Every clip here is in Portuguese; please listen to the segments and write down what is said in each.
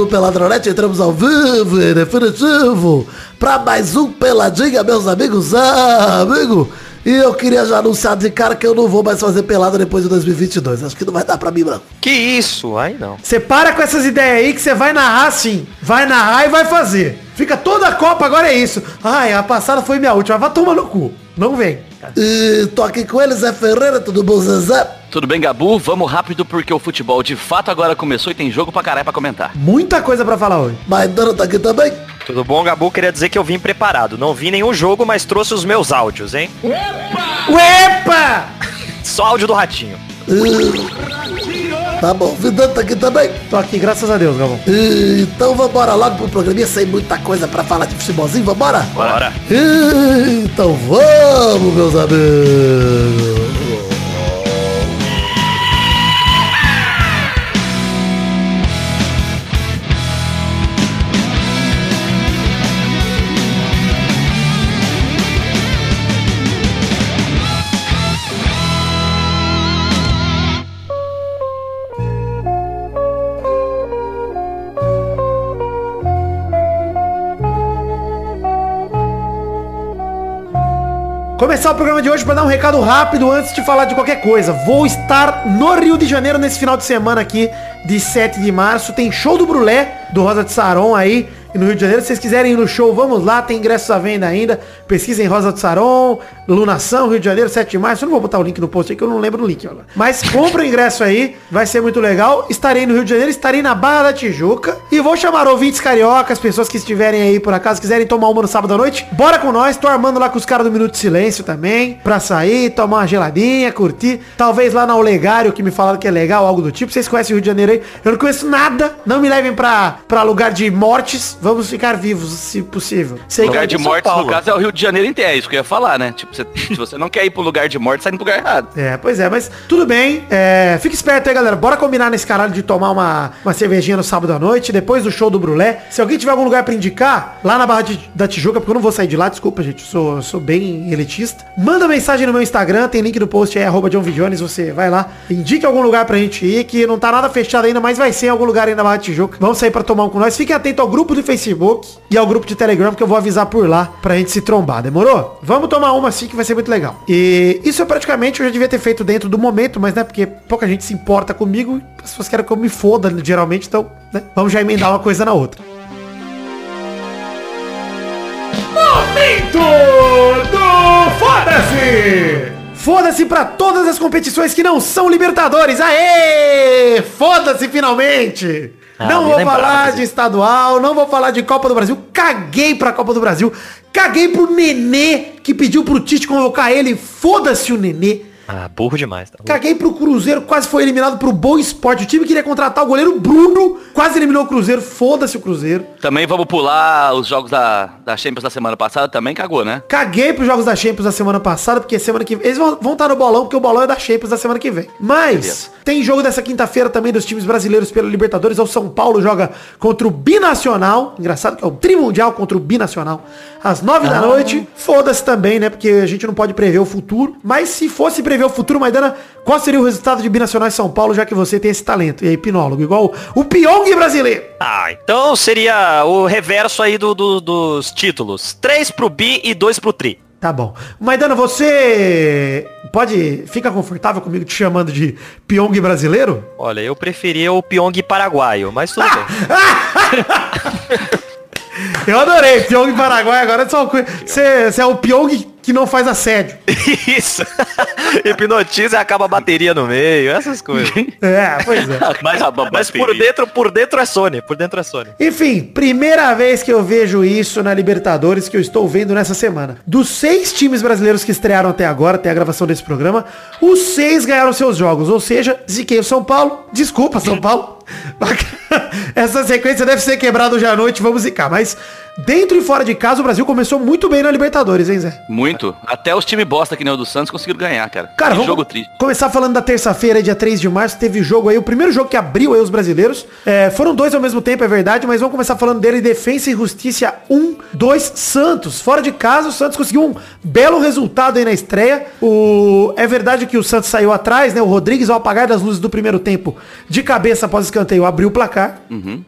do Peladronete, entramos ao vivo e definitivo para mais um Peladinha, meus amigos. Ah, amigo, e eu queria já anunciar de cara que eu não vou mais fazer pelada depois de 2022. Acho que não vai dar pra mim, não. Que isso? Aí não. Você para com essas ideias aí que você vai narrar sim. Vai narrar e vai fazer. Fica toda a Copa, agora é isso. Ai, a passada foi minha última. Vai tomar no cu. Não vem. E tô aqui com ele, Zé Ferreira, tudo bom, Zezé? Tudo bem, Gabu? Vamos rápido porque o futebol de fato agora começou e tem jogo pra caralho pra comentar. Muita coisa pra falar hoje. Maidana tá aqui também? Tudo bom, Gabu? Queria dizer que eu vim preparado. Não vi nenhum jogo, mas trouxe os meus áudios, hein? Uepa! Só áudio do Ratinho. Tá bom, Vidano tá aqui também? Tô aqui, graças a Deus, Galvão. E, então vambora logo pro programinha sem muita coisa pra falar de futebolzinho, vambora? Bora. E, então vamos, meus amigos. Começar o programa de hoje para dar um recado rápido antes de falar de qualquer coisa. Vou estar no Rio de Janeiro nesse final de semana aqui, de 7 de março. Tem show do Brulé, do Rosa de Saron aí, no Rio de Janeiro. Se vocês quiserem ir no show, vamos lá. Tem ingressos à venda ainda. Pesquisem Rosa de Saron, Lunação, Rio de Janeiro, 7 de março. Eu não vou botar o link no post aí que eu não lembro do link. Olha. Mas compra o ingresso aí, vai ser muito legal. Estarei no Rio de Janeiro, estarei na Barra da Tijuca. E vou chamar ouvintes cariocas, pessoas que estiverem aí por acaso, quiserem tomar uma no sábado à noite. Bora com nós, tô armando lá com os caras do Minuto de Silêncio também. Pra sair, tomar uma geladinha, curtir. Talvez lá na Olegário, que me falaram que é legal, algo do tipo. Vocês conhecem o Rio de Janeiro aí? Eu não conheço nada. Não me levem pra, pra lugar de mortes. Vamos ficar vivos, se possível. Sei lugar que de morte, no caso, é o Rio de Janeiro inteiro. É isso que eu ia falar, né? Tipo, você- se você não quer ir pro lugar de morte, sai no lugar errado. É, pois é, mas tudo bem. É, fica esperto aí, galera. Bora combinar nesse caralho de tomar uma, uma cervejinha no sábado à noite, depois do show do Brulé. Se alguém tiver algum lugar pra indicar, lá na Barra de- da Tijuca, porque eu não vou sair de lá, desculpa, gente. Eu sou, sou bem elitista. Manda mensagem no meu Instagram, tem link no post aí, arroba John Vidiones, você vai lá. Indique algum lugar pra gente ir, que não tá nada fechado ainda, mas vai ser em algum lugar aí na Barra de Tijuca. Vamos sair pra tomar um com nós. Fiquem atentos ao grupo do Facebook e ao grupo de Telegram, que eu vou avisar por lá pra gente se trombar, demorou? Vamos tomar uma assim que vai ser muito legal. E isso é praticamente eu já devia ter feito dentro do momento, mas né, porque pouca gente se importa comigo, as pessoas querem que eu me foda geralmente, então, né, vamos já emendar uma coisa na outra. Momento do Foda-se! Foda-se pra todas as competições que não são Libertadores. Aê! Foda-se finalmente! Ah, não vou falar de estadual, não vou falar de Copa do Brasil. Caguei pra Copa do Brasil. Caguei pro Nenê, que pediu pro Tite convocar ele. Foda-se o Nenê. Ah, burro demais. Tá? Caguei pro Cruzeiro, quase foi eliminado pro Boa Esporte. O time queria contratar o goleiro Bruno, quase eliminou o Cruzeiro. Foda-se o Cruzeiro. Também vamos pular os jogos da, da Champions da semana passada, também cagou, né? Caguei pros jogos da Champions da semana passada, porque semana que vem. Eles vão vão estar no bolão, porque o bolão é da Champions da semana que vem. Mas Beleza. tem jogo dessa quinta-feira também dos times brasileiros pela Libertadores. O São Paulo joga contra o Binacional. Engraçado que é o Trimundial contra o Binacional. Às nove da noite. Foda-se também, né? Porque a gente não pode prever o futuro. Mas se fosse prever o futuro, Maidana, qual seria o resultado de Binacional e São Paulo, já que você tem esse talento? E aí, Pinólogo, igual o Pyong brasileiro. Ah, então seria o reverso aí do, do- dos títulos. Três pro Bi e dois pro Tri. Tá bom. Maidana, você pode. Fica confortável comigo te chamando de Pyong brasileiro? Olha, eu preferia o Pyong paraguaio, mas tudo bem. Eu adorei, Pyong Paraguai agora é só você é o Pyong que não faz assédio. Isso. Hipnotiza e acaba a bateria no meio, essas coisas. É, pois é. Mas, Mas por dentro, por dentro é Sony, por dentro é Sony. Enfim, primeira vez que eu vejo isso na Libertadores que eu estou vendo nessa semana. Dos seis times brasileiros que estrearam até agora, até a gravação desse programa, os seis ganharam seus jogos. Ou seja, ziquei o São Paulo. Desculpa, São Paulo. Essa sequência deve ser quebrada hoje à noite, vamos zicar. Mas Dentro e fora de casa, o Brasil começou muito bem na Libertadores, hein, Zé? Muito. Até os times bosta que nem o do Santos conseguiram ganhar, cara. Cara, que vamos jogo triste. começar falando da terça-feira, dia 3 de março, teve jogo aí, o primeiro jogo que abriu aí os brasileiros. É, foram dois ao mesmo tempo, é verdade, mas vamos começar falando dele, Defensa e Justiça 1, 2, Santos. Fora de casa, o Santos conseguiu um belo resultado aí na estreia. O... É verdade que o Santos saiu atrás, né? O Rodrigues, ao apagar das luzes do primeiro tempo, de cabeça após escanteio, abriu o placar.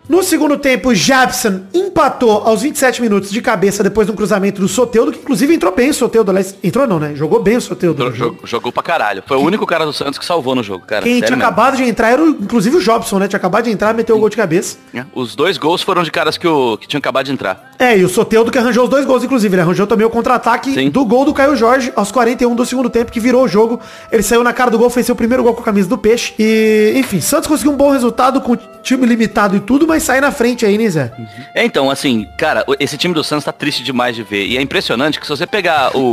No segundo tempo, Jabson empatou aos 27 minutos de cabeça depois de um cruzamento do Soteudo, que inclusive entrou bem o Soteudo, aliás, entrou não, né? Jogou bem o Soteudo. Jogou, jogou pra caralho. Foi o único cara do Santos que salvou no jogo, cara. Quem tinha mesmo. acabado de entrar era, o- inclusive, o Jobson, né? Tinha acabado de entrar, meteu o gol de cabeça. É, Os dois gols foram de caras que, o, que tinham acabado de entrar. É, e o Soteudo que arranjou os dois gols, inclusive. Ele arranjou também o contra-ataque do gol do Caio Jorge aos 41 do segundo tempo, que virou o jogo. Ele saiu na cara do gol, fez seu primeiro gol com a camisa do Peixe. E, enfim, Santos conseguiu um bom resultado com time limitado e tudo, mas sai na frente aí, né, Zé? É, então, assim, cara, esse time do Santos tá triste demais de ver. E é impressionante que se você pegar o,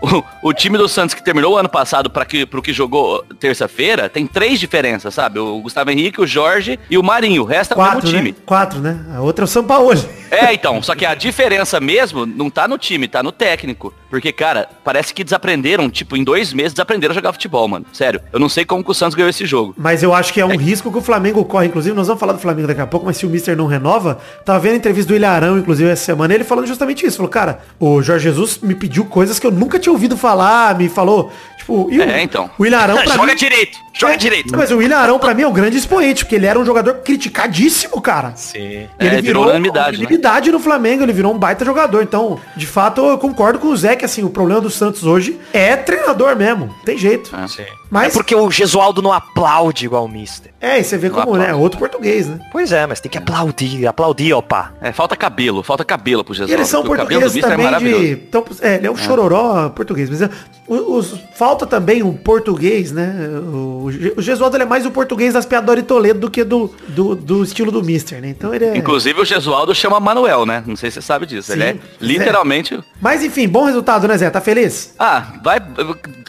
o, o time do Santos que terminou o ano passado para que, pro que jogou terça-feira, tem três diferenças, sabe? O Gustavo Henrique, o Jorge e o Marinho. O resto é o mesmo né? time. Quatro, né? A outra é o São Paulo. É, então, só que a diferença mesmo não tá no time, tá no técnico. Porque, cara, parece que desaprenderam, tipo, em dois meses desaprenderam a jogar futebol, mano. Sério. Eu não sei como que o Santos ganhou esse jogo. Mas eu acho que é um risco que o Flamengo corre. Inclusive, nós vamos falar do Flamengo daqui a pouco, mas se o Mister não renova, tava vendo a entrevista do Ilharão, inclusive, essa semana, ele falando justamente isso. Falou, cara, o Jorge Jesus me pediu coisas que eu nunca tinha ouvido falar, me falou, tipo, e o, É, então. o Ilharão pra Joga mim... direito, joga É, direito. Mas o William Arão, pra mim, é um grande expoente, porque ele era um jogador criticadíssimo, cara. Sim. É, virou unanimidade, né? unanimidade no Flamengo, ele virou um baita jogador. Então, de fato, eu concordo com o Zé que assim, o problema do Santos hoje é treinador mesmo. Não Tem jeito. Sim. Mas- É porque o Gesualdo não aplaude igual o Mister. É, e você vê como, aplauso. né? Outro português, né? Pois é, mas tem que aplaudir, aplaudir, opa. É, falta cabelo, falta cabelo pro Jesus. E eles são portugueses é também maravilhoso. de. Então, é, ele é um chororó português. Mas o- os- falta também um português, né? O, o Gesualdo ele é mais o português das piadoras de Toledo do que do, do, do estilo do Mister, né? Então ele é. Inclusive o Gesualdo chama Manuel, né? Não sei se você sabe disso. Ele Sim, é literalmente. Mas enfim, bom resultado, né, Zé? Tá feliz? Ah, vai.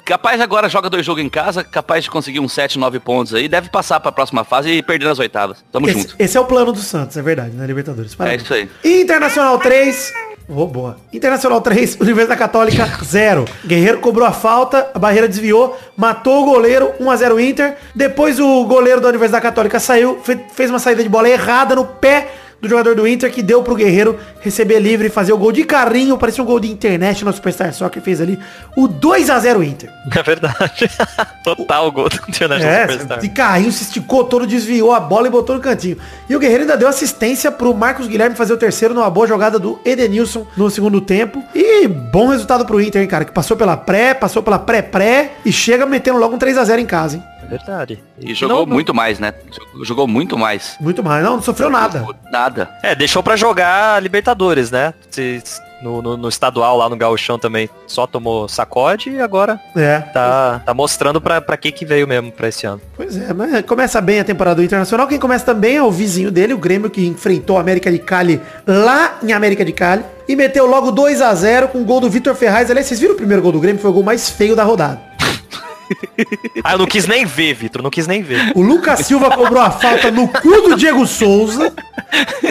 Capaz agora joga dois jogos em casa, capaz de conseguir uns 7, 9 pontos aí. Deve passar pra próxima fase e perder nas oitavas. Tamo Esse, junto. esse é o plano do Santos, é verdade, na Libertadores. Parabéns. É isso aí. Internacional 3. Boa. Internacional 3, Universidade Católica 0. Guerreiro cobrou a falta, a barreira desviou, matou o goleiro, 1x0 Inter. Depois o goleiro da Universidade Católica saiu, fe- fez uma saída de bola errada no pé do jogador do Inter, que deu pro Guerreiro receber livre e fazer o gol de carrinho, parecia um gol de internet no Superstar Soccer, fez ali o 2x0 Inter. É verdade. Total gol do International É, Superstar. de carrinho se esticou todo, desviou a bola e botou no cantinho. E o Guerreiro ainda deu assistência pro Marcos Guilherme fazer o terceiro numa boa jogada do Edenilson no segundo tempo. E bom resultado pro Inter, hein, cara, que passou pela pré, passou pela pré-pré e chega metendo logo um 3x0 em casa, hein. É verdade. E jogou Não- não- muito mais, né? Jogou- muito mais. Muito mais. Não, não sofreu nada. Nada. É, deixou pra jogar Libertadores, né? Se- No, no- no estadual lá no Gauchão também só tomou sacode e agora É. tá, tá mostrando pra, pra que que veio mesmo pra esse ano. Pois é, mas começa bem a temporada do Internacional. Quem começa também é o vizinho dele, o Grêmio, que enfrentou a América de Cali lá em América de Cali. E meteu logo 2 a 0 com o gol do Vitor Ferraz. Aliás, vocês viram o primeiro gol do Grêmio? Foi o gol mais feio da rodada. Ah, eu não quis nem ver, Vitor, não quis nem ver. O Lucas Silva cobrou a falta no cu do Diego Souza.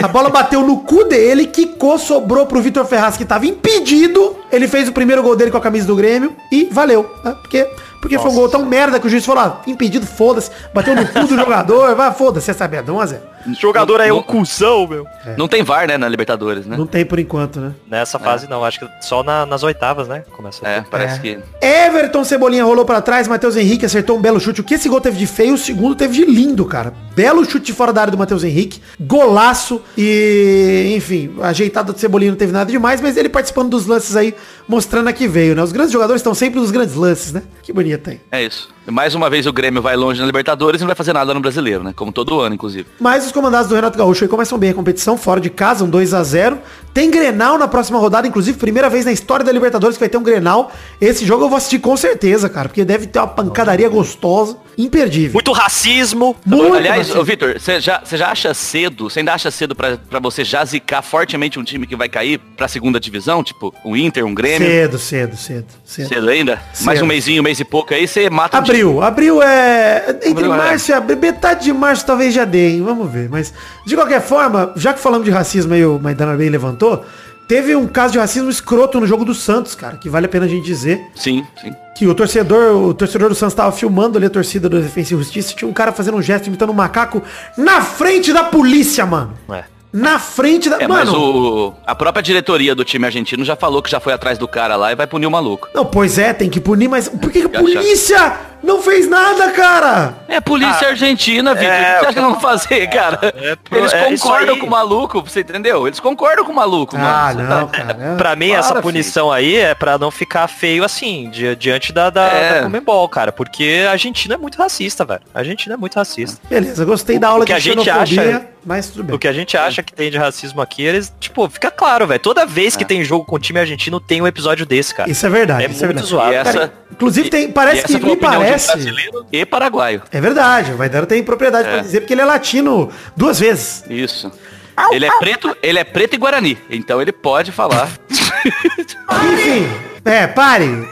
A bola bateu no cu dele, quicou, sobrou pro Vitor Ferraz, que tava impedido. Ele fez o primeiro gol dele com a camisa do Grêmio e valeu. né? Porque, porque foi um gol tão merda que o juiz falou, ah, impedido, foda-se. Bateu no cu do jogador, vai, foda-se, você sabe, é 1 a 0 O jogador aí é um cuzão, meu. Não tem VAR, né, na Libertadores, né? Não tem por enquanto, né? Nessa fase não, acho que só na- nas oitavas, né? Começa É, parece É. que. Everton Cebolinha rolou pra trás, Matheus Henrique acertou um belo chute. O que esse gol teve de feio, o segundo teve de lindo, cara. Belo chute de fora da área do Matheus Henrique, golaço e, enfim, ajeitado do Cebolinha não teve nada demais, mas ele participando dos lances aí, mostrando a que veio, né? Os grandes jogadores estão sempre nos grandes lances, né? Que bonito aí. É isso. Mais uma vez o Grêmio vai longe na Libertadores e não vai fazer nada no brasileiro, né? Como todo ano, inclusive. Mas os comandados do Renato Gaúcho aí começam bem a competição, fora de casa, um 2 a 0 Tem Grenal na próxima rodada, inclusive, primeira vez na história da Libertadores que vai ter um Grenal. Esse jogo eu vou assistir com certeza, cara, porque deve ter uma pancadaria gostosa, imperdível. Muito racismo. Muito Aliás, racismo. ô, Vitor, você já, já acha cedo, você ainda acha cedo pra, pra você já zicar fortemente um time que vai cair pra segunda divisão? Tipo, um Inter, um Grêmio? Cedo, cedo, cedo, cedo. Cedo ainda? Mais Cedo. um mêsinho, um mês e pouco aí, você mata A time abril. Abril é. Entre Abril é. março e abril. Metade de março talvez já dê, hein? Vamos ver. Mas, de qualquer forma, já que falamos de racismo aí, o Maidana bem levantou, teve um caso de racismo escroto no jogo do Santos, cara, que vale a pena a gente dizer. Sim, sim. Que o torcedor, o torcedor do Santos tava filmando ali a torcida do Defensa e Justiça e tinha um cara fazendo um gesto imitando um macaco na frente da polícia, mano. É. Na frente da. É, mano. mas o, a própria diretoria do time argentino já falou que já foi atrás do cara lá e vai punir o maluco. Não, pois é, tem que punir, mas por que, que a polícia não fez nada, cara? É polícia argentina, Vitor. é, o que você acha que eles vão fazer, cara? É pro- Eles é isso concordam com o maluco, você entendeu? Eles concordam com o maluco, Ah, mano. não, cara. Pra mim, Para, essa filho. punição aí é pra não ficar feio assim, di- diante da, da, É. da Comembol, cara. Porque a Argentina é muito racista, velho. A Argentina é muito racista. Beleza, gostei da aula O que de a gente acha- mas tudo bem. O que a gente acha que tem de racismo aqui, eles, tipo, fica claro, velho. Toda vez que tem jogo com o time argentino, tem um episódio desse, cara. Isso é verdade, É isso é muito verdade. zoado. E essa- Cara, inclusive tem, E parece essa que me um parece. brasileiro e paraguaio. É verdade, o Maidana tem propriedade pra É. dizer porque ele é latino duas vezes. Isso. Ele é preto, ele é preto e guarani, então ele pode falar. Enfim, é, pare.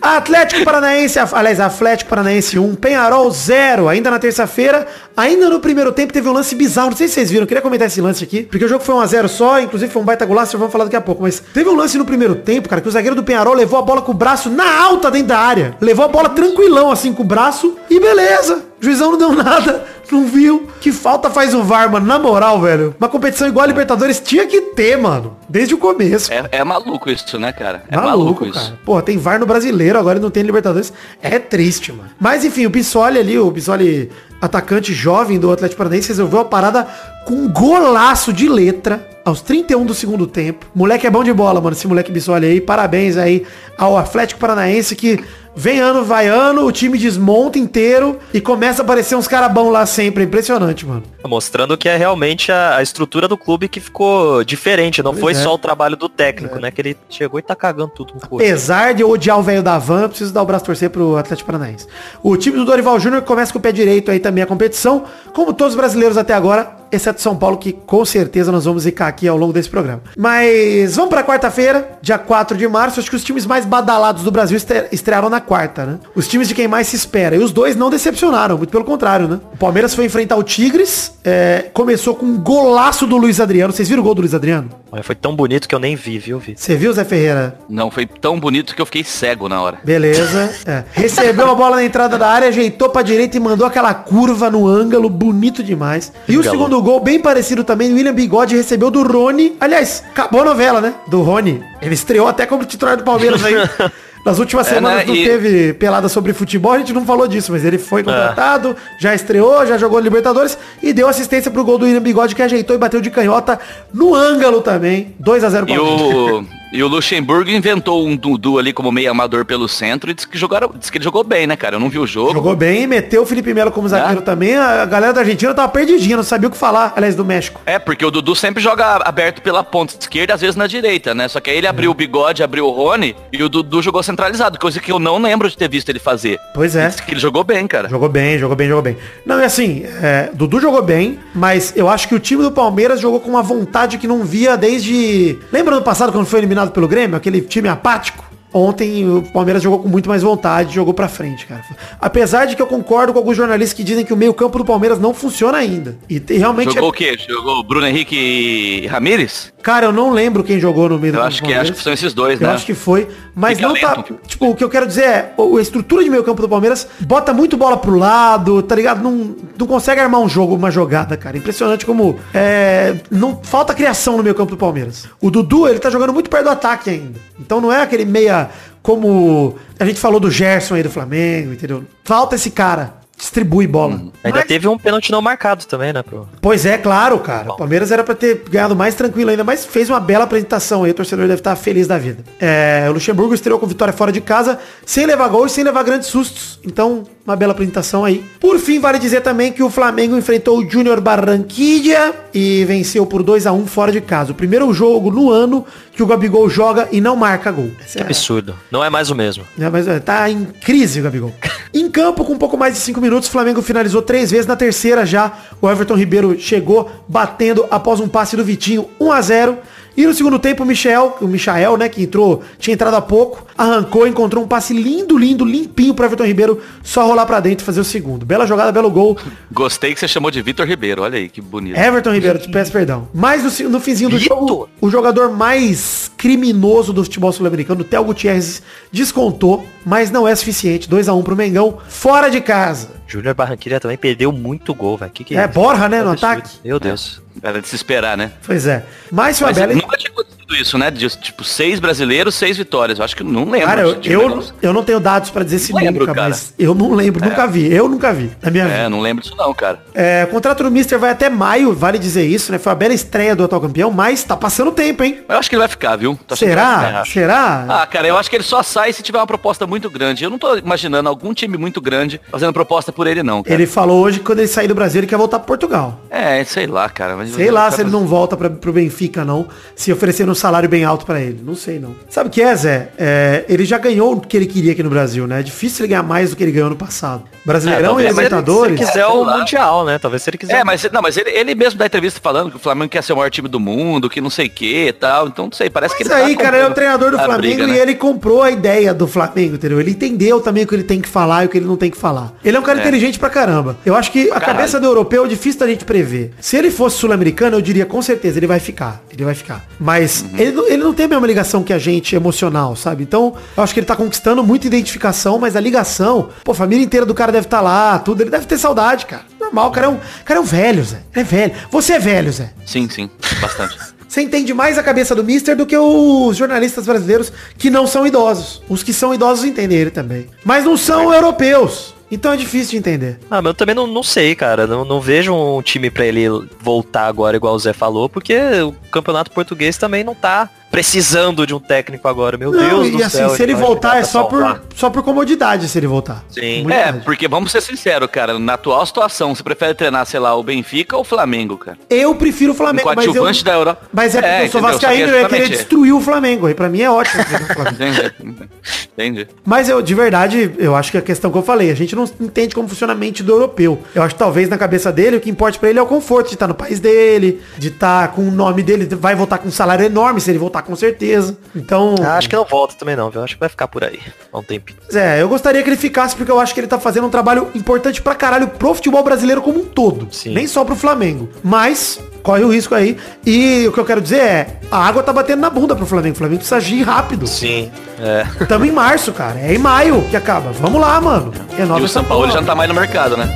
Atlético Paranaense, aliás, Atlético Paranaense 1, Penharol 0, ainda na terça-feira, ainda no primeiro tempo teve um lance bizarro, não sei se vocês viram, queria comentar esse lance aqui, porque o jogo foi 1x0 só, inclusive foi um baita golaço, vamos falar daqui a pouco, mas teve um lance no primeiro tempo, cara, que o zagueiro do Penharol levou a bola com o braço na alta dentro da área, levou a bola tranquilão assim com o braço e beleza, juizão não deu nada, não viu, que falta faz o VAR, mano, na moral, velho, uma competição igual a Libertadores tinha que ter, mano, desde o começo. É, é maluco isso, né, cara? É Maluco, maluco, isso. cara. Porra, tem VAR no brasileiro, agora não tem Libertadores. É triste, mano. Mas enfim, o Bissoli ali, o Bissoli atacante jovem do Atlético Paranaense, resolveu a parada com um golaço de letra aos 31 do segundo tempo. Moleque é bom de bola, mano, esse moleque Bissoli aí. Parabéns aí ao Atlético Paranaense que vem ano, vai ano, o time desmonta inteiro e começa a aparecer uns caras bons lá sempre. É impressionante, mano. Mostrando que é realmente a, a estrutura do clube que ficou diferente. Não Pois foi é. só o trabalho do técnico, né? Que ele chegou e tá cagando tudo corpo. Apesar de eu odiar o velho da van, preciso dar o braço torcer pro Atlético Paranaense. O time do Dorival Júnior começa com o pé direito aí também a competição, como todos os brasileiros até agora, exceto São Paulo, que com certeza nós vamos zicar aqui ao longo desse programa. Mas vamos pra quarta-feira, dia 4 de março. Acho que os times mais badalados do Brasil estre- estrearam na quarta, né? Os times de quem mais se espera. E os dois não decepcionaram, muito pelo contrário, né? O Palmeiras foi enfrentar o Tigres, é, começou com um golaço do Luiz Adriano. Vocês viram o gol do Luiz Adriano? Olha, Foi tão bonito que eu nem vi, viu, Vi? Você viu, Zé Ferreira? Não, foi tão bonito que eu fiquei cego na hora. Beleza. É. Recebeu a bola na entrada da área, ajeitou pra direita e mandou aquela curva no ângulo, bonito demais. E o segundo gol, bem parecido também, William Bigode recebeu do Rony. Aliás, acabou a novela, né? Do Rony. Ele estreou até como titular do Palmeiras aí. Nas últimas É, semanas né? não E- teve pelada sobre futebol, a gente não falou disso, mas ele foi contratado, já estreou, já jogou Libertadores e deu assistência pro gol do William Bigode que ajeitou e bateu de canhota no ângulo também. 2 a 0 E o, e o Luxemburgo inventou um Dudu ali como meio amador pelo centro e disse que, jogaram, disse que ele jogou bem, né, cara? Eu não vi o jogo. Jogou bem, meteu o Felipe Melo como zagueiro É. também. A galera da Argentina tava perdidinha, não sabia o que falar. Aliás, do México. É, porque o Dudu sempre joga aberto pela ponta esquerda, às vezes na direita, né? Só que aí ele abriu o bigode, abriu o Rony e o Dudu jogou centralizado, coisa que eu não lembro de ter visto ele fazer. Pois é. Disse que ele jogou bem, cara. Jogou bem, jogou bem, jogou bem. Não, é assim, é, Dudu jogou bem, mas eu acho que o time do Palmeiras jogou com uma vontade que não via desde... Lembra ano passado quando foi eliminado pelo Grêmio? Aquele time apático? Ontem o Palmeiras jogou com muito mais vontade, jogou pra frente, cara. Apesar de que eu concordo com alguns jornalistas que dizem que o meio campo do Palmeiras não funciona ainda. E te- realmente... Jogou é- o quê? Jogou Bruno Henrique e Ramires? Cara, eu não lembro quem jogou no meio do Eu campo acho do que, acho que são esses dois, Eu né? acho que foi, mas Fica não tá. lento. Tipo, o que eu quero dizer é, a estrutura de meio campo do Palmeiras bota muito bola pro lado, tá ligado? Não, não consegue armar um jogo, uma jogada, cara. Impressionante como é, não falta criação no meio campo do Palmeiras. O Dudu, ele tá jogando muito perto do ataque ainda. Então não é aquele meia como a gente falou do Gerson aí do Flamengo, entendeu? Falta esse cara. Distribui bola. Ainda Mas- teve um pênalti não marcado também, né, pro... Pois é, claro, cara. O Palmeiras era pra ter ganhado mais tranquilo ainda, mas fez uma bela apresentação aí. O torcedor deve estar feliz da vida. É, o Luxemburgo estreou com vitória fora de casa, sem levar gol e sem levar grandes sustos. Então, uma bela apresentação aí. Por fim, vale dizer também que o Flamengo enfrentou o Júnior Barranquilla e venceu por 2 a 1 fora de casa. O primeiro jogo no ano que o Gabigol joga e não marca gol. Que é- absurdo. Não é mais o mesmo. é, mas tá em crise o Gabigol. em campo, com um pouco mais de 5 minutos, o Flamengo finalizou três vezes. Na terceira já, o Everton Ribeiro chegou batendo após um passe do Vitinho, 1 a 0 E no segundo tempo, o Michel, o Michael, né, que entrou, tinha entrado há pouco, arrancou, encontrou um passe lindo, lindo, limpinho pro Everton Ribeiro só rolar pra dentro e fazer o segundo. Bela jogada, belo gol. Gostei que você chamou de Vitor Ribeiro, olha aí, que bonito. Everton Ribeiro, te peço perdão. Mas no, no finzinho do Vitor? jogo, o jogador mais criminoso do futebol sul-americano, o Theo Gutierrez, descontou, mas não é suficiente. 2 a 1 pro Mengão, fora de casa. Júnior Barranquilla também perdeu muito gol, velho. Que que É, isso? Borja, né, no Absurdo. ataque. Meu Deus. Era de se esperar, né? Pois é. Mas Mas bela... nunca tinha acontecido isso, né? De, tipo, seis brasileiros, seis vitórias. Eu acho que não lembro. Cara, eu, um eu, eu não tenho dados pra dizer Não lembro, número, cara, mas eu não lembro, nunca vi. Eu nunca vi na minha É, vida. não lembro disso não, cara. É, o contrato do Mister vai até maio, vale dizer isso, né? Foi a bela estreia do atual campeão, mas tá passando tempo, hein? Eu acho que ele vai ficar, viu? Tô vai Será? ficar. Será? Ah, cara, eu acho que ele só sai se tiver uma proposta muito grande. Eu não tô imaginando algum time muito grande fazendo proposta por ele, não, cara. Ele falou hoje que quando ele sair do Brasil, ele quer voltar pro Portugal. É, sei lá, cara. Sei lá se ele não volta pra, pro Benfica, não. Se oferecendo salário bem alto pra ele. Não sei, não. Sabe o que é, Zé? É, ele já ganhou o que ele queria aqui no Brasil, né? É difícil ele ganhar mais do que ele ganhou no passado. Brasileirão e talvez se ele- Libertadores. Se ele quiser o Sei lá. Mundial, né? Talvez se ele quiser. É, mas, não, mas ele, ele mesmo dá entrevista falando que o Flamengo quer ser o maior time do mundo, que não sei o que e tal. Então, não sei, parece que Mas ele aí, tá cara, ele é o treinador do Flamengo briga, e né? ele comprou a ideia do Flamengo, entendeu? Ele entendeu também o que ele tem que falar e o que ele não tem que falar. Ele é um cara É. inteligente pra caramba. Eu acho que a caralho. cabeça do europeu é difícil da gente prever. Se ele fosse sul-americano, eu diria com certeza, ele vai ficar. Ele vai ficar. Mas Uhum. ele, não- ele não tem a mesma ligação que a gente emocional, sabe? Então, eu acho que ele tá conquistando muita identificação, mas a ligação, pô, a família inteira do cara deve estar lá, tudo. Ele deve ter saudade, cara. Normal, o cara é um, o cara é um velho, Zé. Ele é velho. Você é velho, Zé. Sim, sim, bastante. Você entende mais a cabeça do Mister do que os jornalistas brasileiros que não são idosos. Os que são idosos entendem ele também. Mas não são europeus. Então é difícil de entender. Ah, mas eu também não, não sei, cara. Não, não vejo um time pra ele voltar agora, igual o Zé falou, porque o campeonato português também não tá precisando de um técnico agora. Meu Não, Deus e do assim, céu. se ele voltar é só por, só por comodidade se ele voltar. Sim. É, Comodidade. porque vamos ser sinceros, cara, na atual situação, você prefere treinar, sei lá, o Benfica ou o Flamengo, cara? Eu prefiro o Um Flamengo, mas eu, coadjuvante da Europa. mas é porque eu sou vascaíno é e eu ia querer destruir o Flamengo. E pra mim é ótimo. treinar o Flamengo. Entendi. Entendi. Mas eu, de verdade, eu acho que a questão que eu falei, a gente não entende como funciona a mente do europeu. Eu acho que talvez na cabeça dele, o que importa pra ele é o conforto de estar no país dele, de estar com o nome dele, vai voltar com um salário enorme se ele voltar com certeza. Então, Ah, acho que não volta também não, viu? Acho que vai ficar por aí. Há um tempinho. é, eu gostaria que ele ficasse porque eu acho que ele tá fazendo um trabalho importante pra caralho pro futebol brasileiro como um todo. Sim. Nem só pro Flamengo. Mas, corre o risco aí. E o que eu quero dizer é, a água tá batendo na bunda pro Flamengo. O Flamengo precisa agir rápido. Sim. É. Tamo em março, cara. É em maio que acaba. Vamos lá, mano. É E o São Paulo já não tá mais no mercado, né?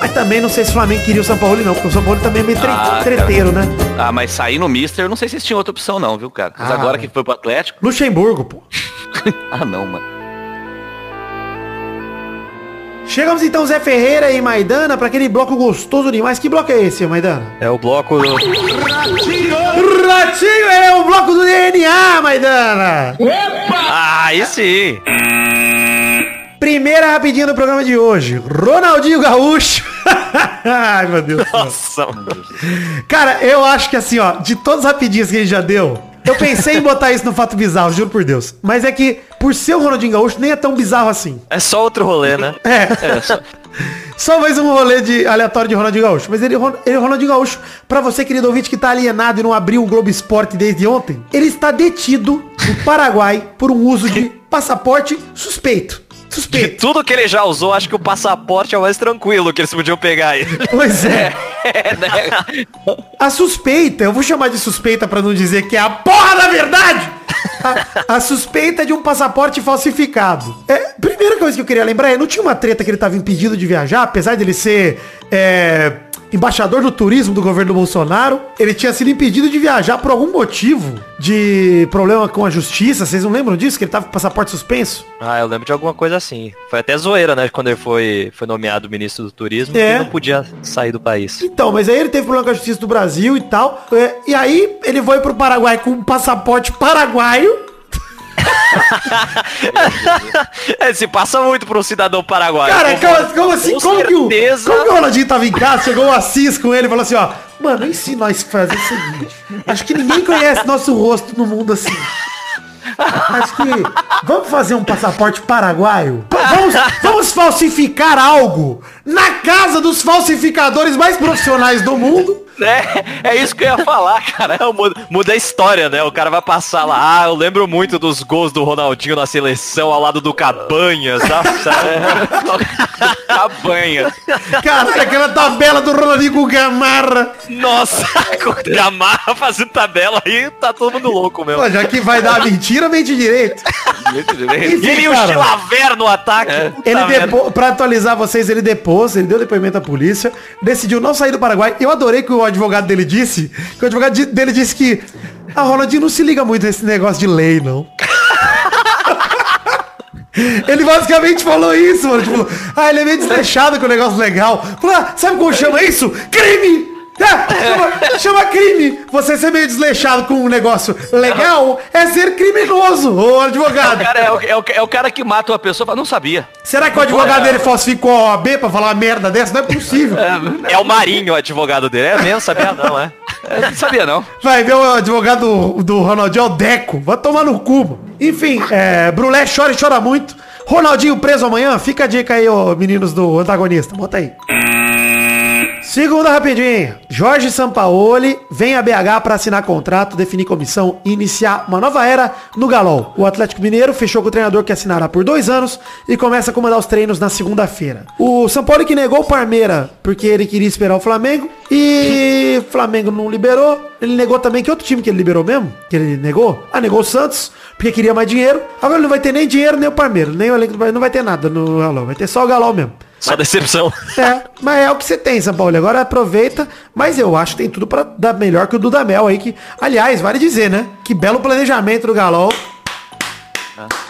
Mas também não sei se o Flamengo queria o São Paulo não, porque o São Paulo também é meio tre- Ah, treteiro, né? Ah, mas sair no Mister, eu não sei se eles tinham outra opção não, viu, cara? Mas Ah, agora que foi pro Atlético... Luxemburgo, pô. Ah, não, mano. Chegamos então, Zé Ferreira e Maidana, pra aquele bloco gostoso demais. Que bloco é esse, Maidana? É o bloco do... Ratinho é o bloco do DNA, Maidana! Ah, aí sim. Primeira rapidinha do programa de hoje. Ronaldinho Gaúcho. Ai, meu Deus. do céu. Nossa, mano. Cara, eu acho que assim, ó, de todas as rapidinhas que ele já deu, eu pensei em botar isso no fato bizarro, juro por Deus. Mas é que, por ser o Ronaldinho Gaúcho, nem é tão bizarro assim. É só outro rolê, né? É. só- Só mais um rolê de aleatório de Ronaldinho Gaúcho. Mas ele, ele Ronaldinho Gaúcho, pra você, querido ouvinte, que tá alienado e não abriu o Globo Esporte desde ontem, ele está detido no Paraguai por um uso de passaporte suspeito. De Suspeito. tudo que ele já usou, acho que o passaporte é o mais tranquilo que eles podiam pegar aí. Pois é. É, né? A suspeita, eu vou chamar de suspeita pra não dizer que é a porra da verdade. A, a suspeita de um passaporte falsificado. É, primeira coisa que eu queria lembrar é, não tinha uma treta que ele tava impedido de viajar, apesar dele ser é, embaixador do turismo do governo Bolsonaro, ele tinha sido impedido de viajar por algum motivo de problema com a justiça. Vocês não lembram disso? Que ele tava com passaporte suspenso? Ah, eu lembro de alguma coisa assim. Foi até zoeira, né? Quando ele foi, foi nomeado ministro do turismo, É. que não podia sair do país. Então, mas aí ele teve problema com a justiça do Brasil e tal. é, e aí ele foi pro Paraguai com um passaporte paraguaio. é, se passa muito pra um cidadão paraguaio. Cara, como, como assim? Com Como que, o, como que o Ronaldinho tava em casa, chegou o Assis com ele e falou assim, ó, mano, ensina nós fazer o seguinte. Acho que ninguém conhece nosso rosto no mundo assim. Acho que vamos fazer um passaporte paraguaio? Va- Vamos, vamos falsificar algo na casa dos falsificadores mais profissionais do mundo. É, é isso que eu ia falar, cara. Muda, muda a história, né? O cara vai passar lá. Ah, eu lembro muito dos gols do Ronaldinho na seleção ao lado do Cabanhas. Nossa, Cabanha. Cara, aquela tabela do Ronaldinho com o Gamarra. nossa com o Gamarra fazendo tabela aí, tá todo mundo louco mesmo. Pô, já que vai dar mentira, mente direito. E ele e o. Chilaver no ataque. Puta Ele depo... Pra atualizar vocês, ele depôs, ele deu depoimento à polícia, decidiu não sair do Paraguai. Eu adorei que o advogado dele disse, que o advogado de- dele disse que a Ronaldinho não se liga muito nesse negócio de lei, não. Ele basicamente falou isso, mano. Tipo, ah, ele é meio desleixado com o negócio legal. Falou, ah, sabe como chama isso? Crime! É, chama, chama crime. Você ser meio desleixado com um negócio legal é ser criminoso, ô advogado. Cara, é, o, é o- é o cara que mata uma pessoa não sabia. Será que o advogado dele falsificou a OAB pra falar uma merda dessa? Não é possível. É o Marinho, o advogado dele. É mesmo, sabia não, é? Não sabia não. Vai ver o advogado do, do Ronaldinho, é o Deco. Vai tomar no cu. mano. Enfim, é, Brulé chora e chora muito. Ronaldinho preso amanhã. Fica a dica aí, ô meninos do antagonista. Bota aí. Segunda rapidinho. Jorge Sampaoli vem a BH para assinar contrato, definir comissão e iniciar uma nova era no Galol. O Atlético Mineiro fechou com o treinador que assinará por dois anos e começa a comandar os treinos na segunda-feira. O Sampaoli que negou o Parmeira porque ele queria esperar o Flamengo e Flamengo não liberou. Ele negou também que outro time que ele liberou mesmo? Que ele negou? Ah, negou o Santos porque queria mais dinheiro. Agora não vai ter nem dinheiro nem o Parmeira, nem o elenco do Bahia, não vai ter nada no Galol, vai ter só o Galol mesmo. Só decepção. É, mas é o que você tem, São Paulo. Agora aproveita, mas eu acho que tem tudo pra dar melhor que o Dudamel aí, que, aliás, vale dizer, né? Que belo planejamento do Galol.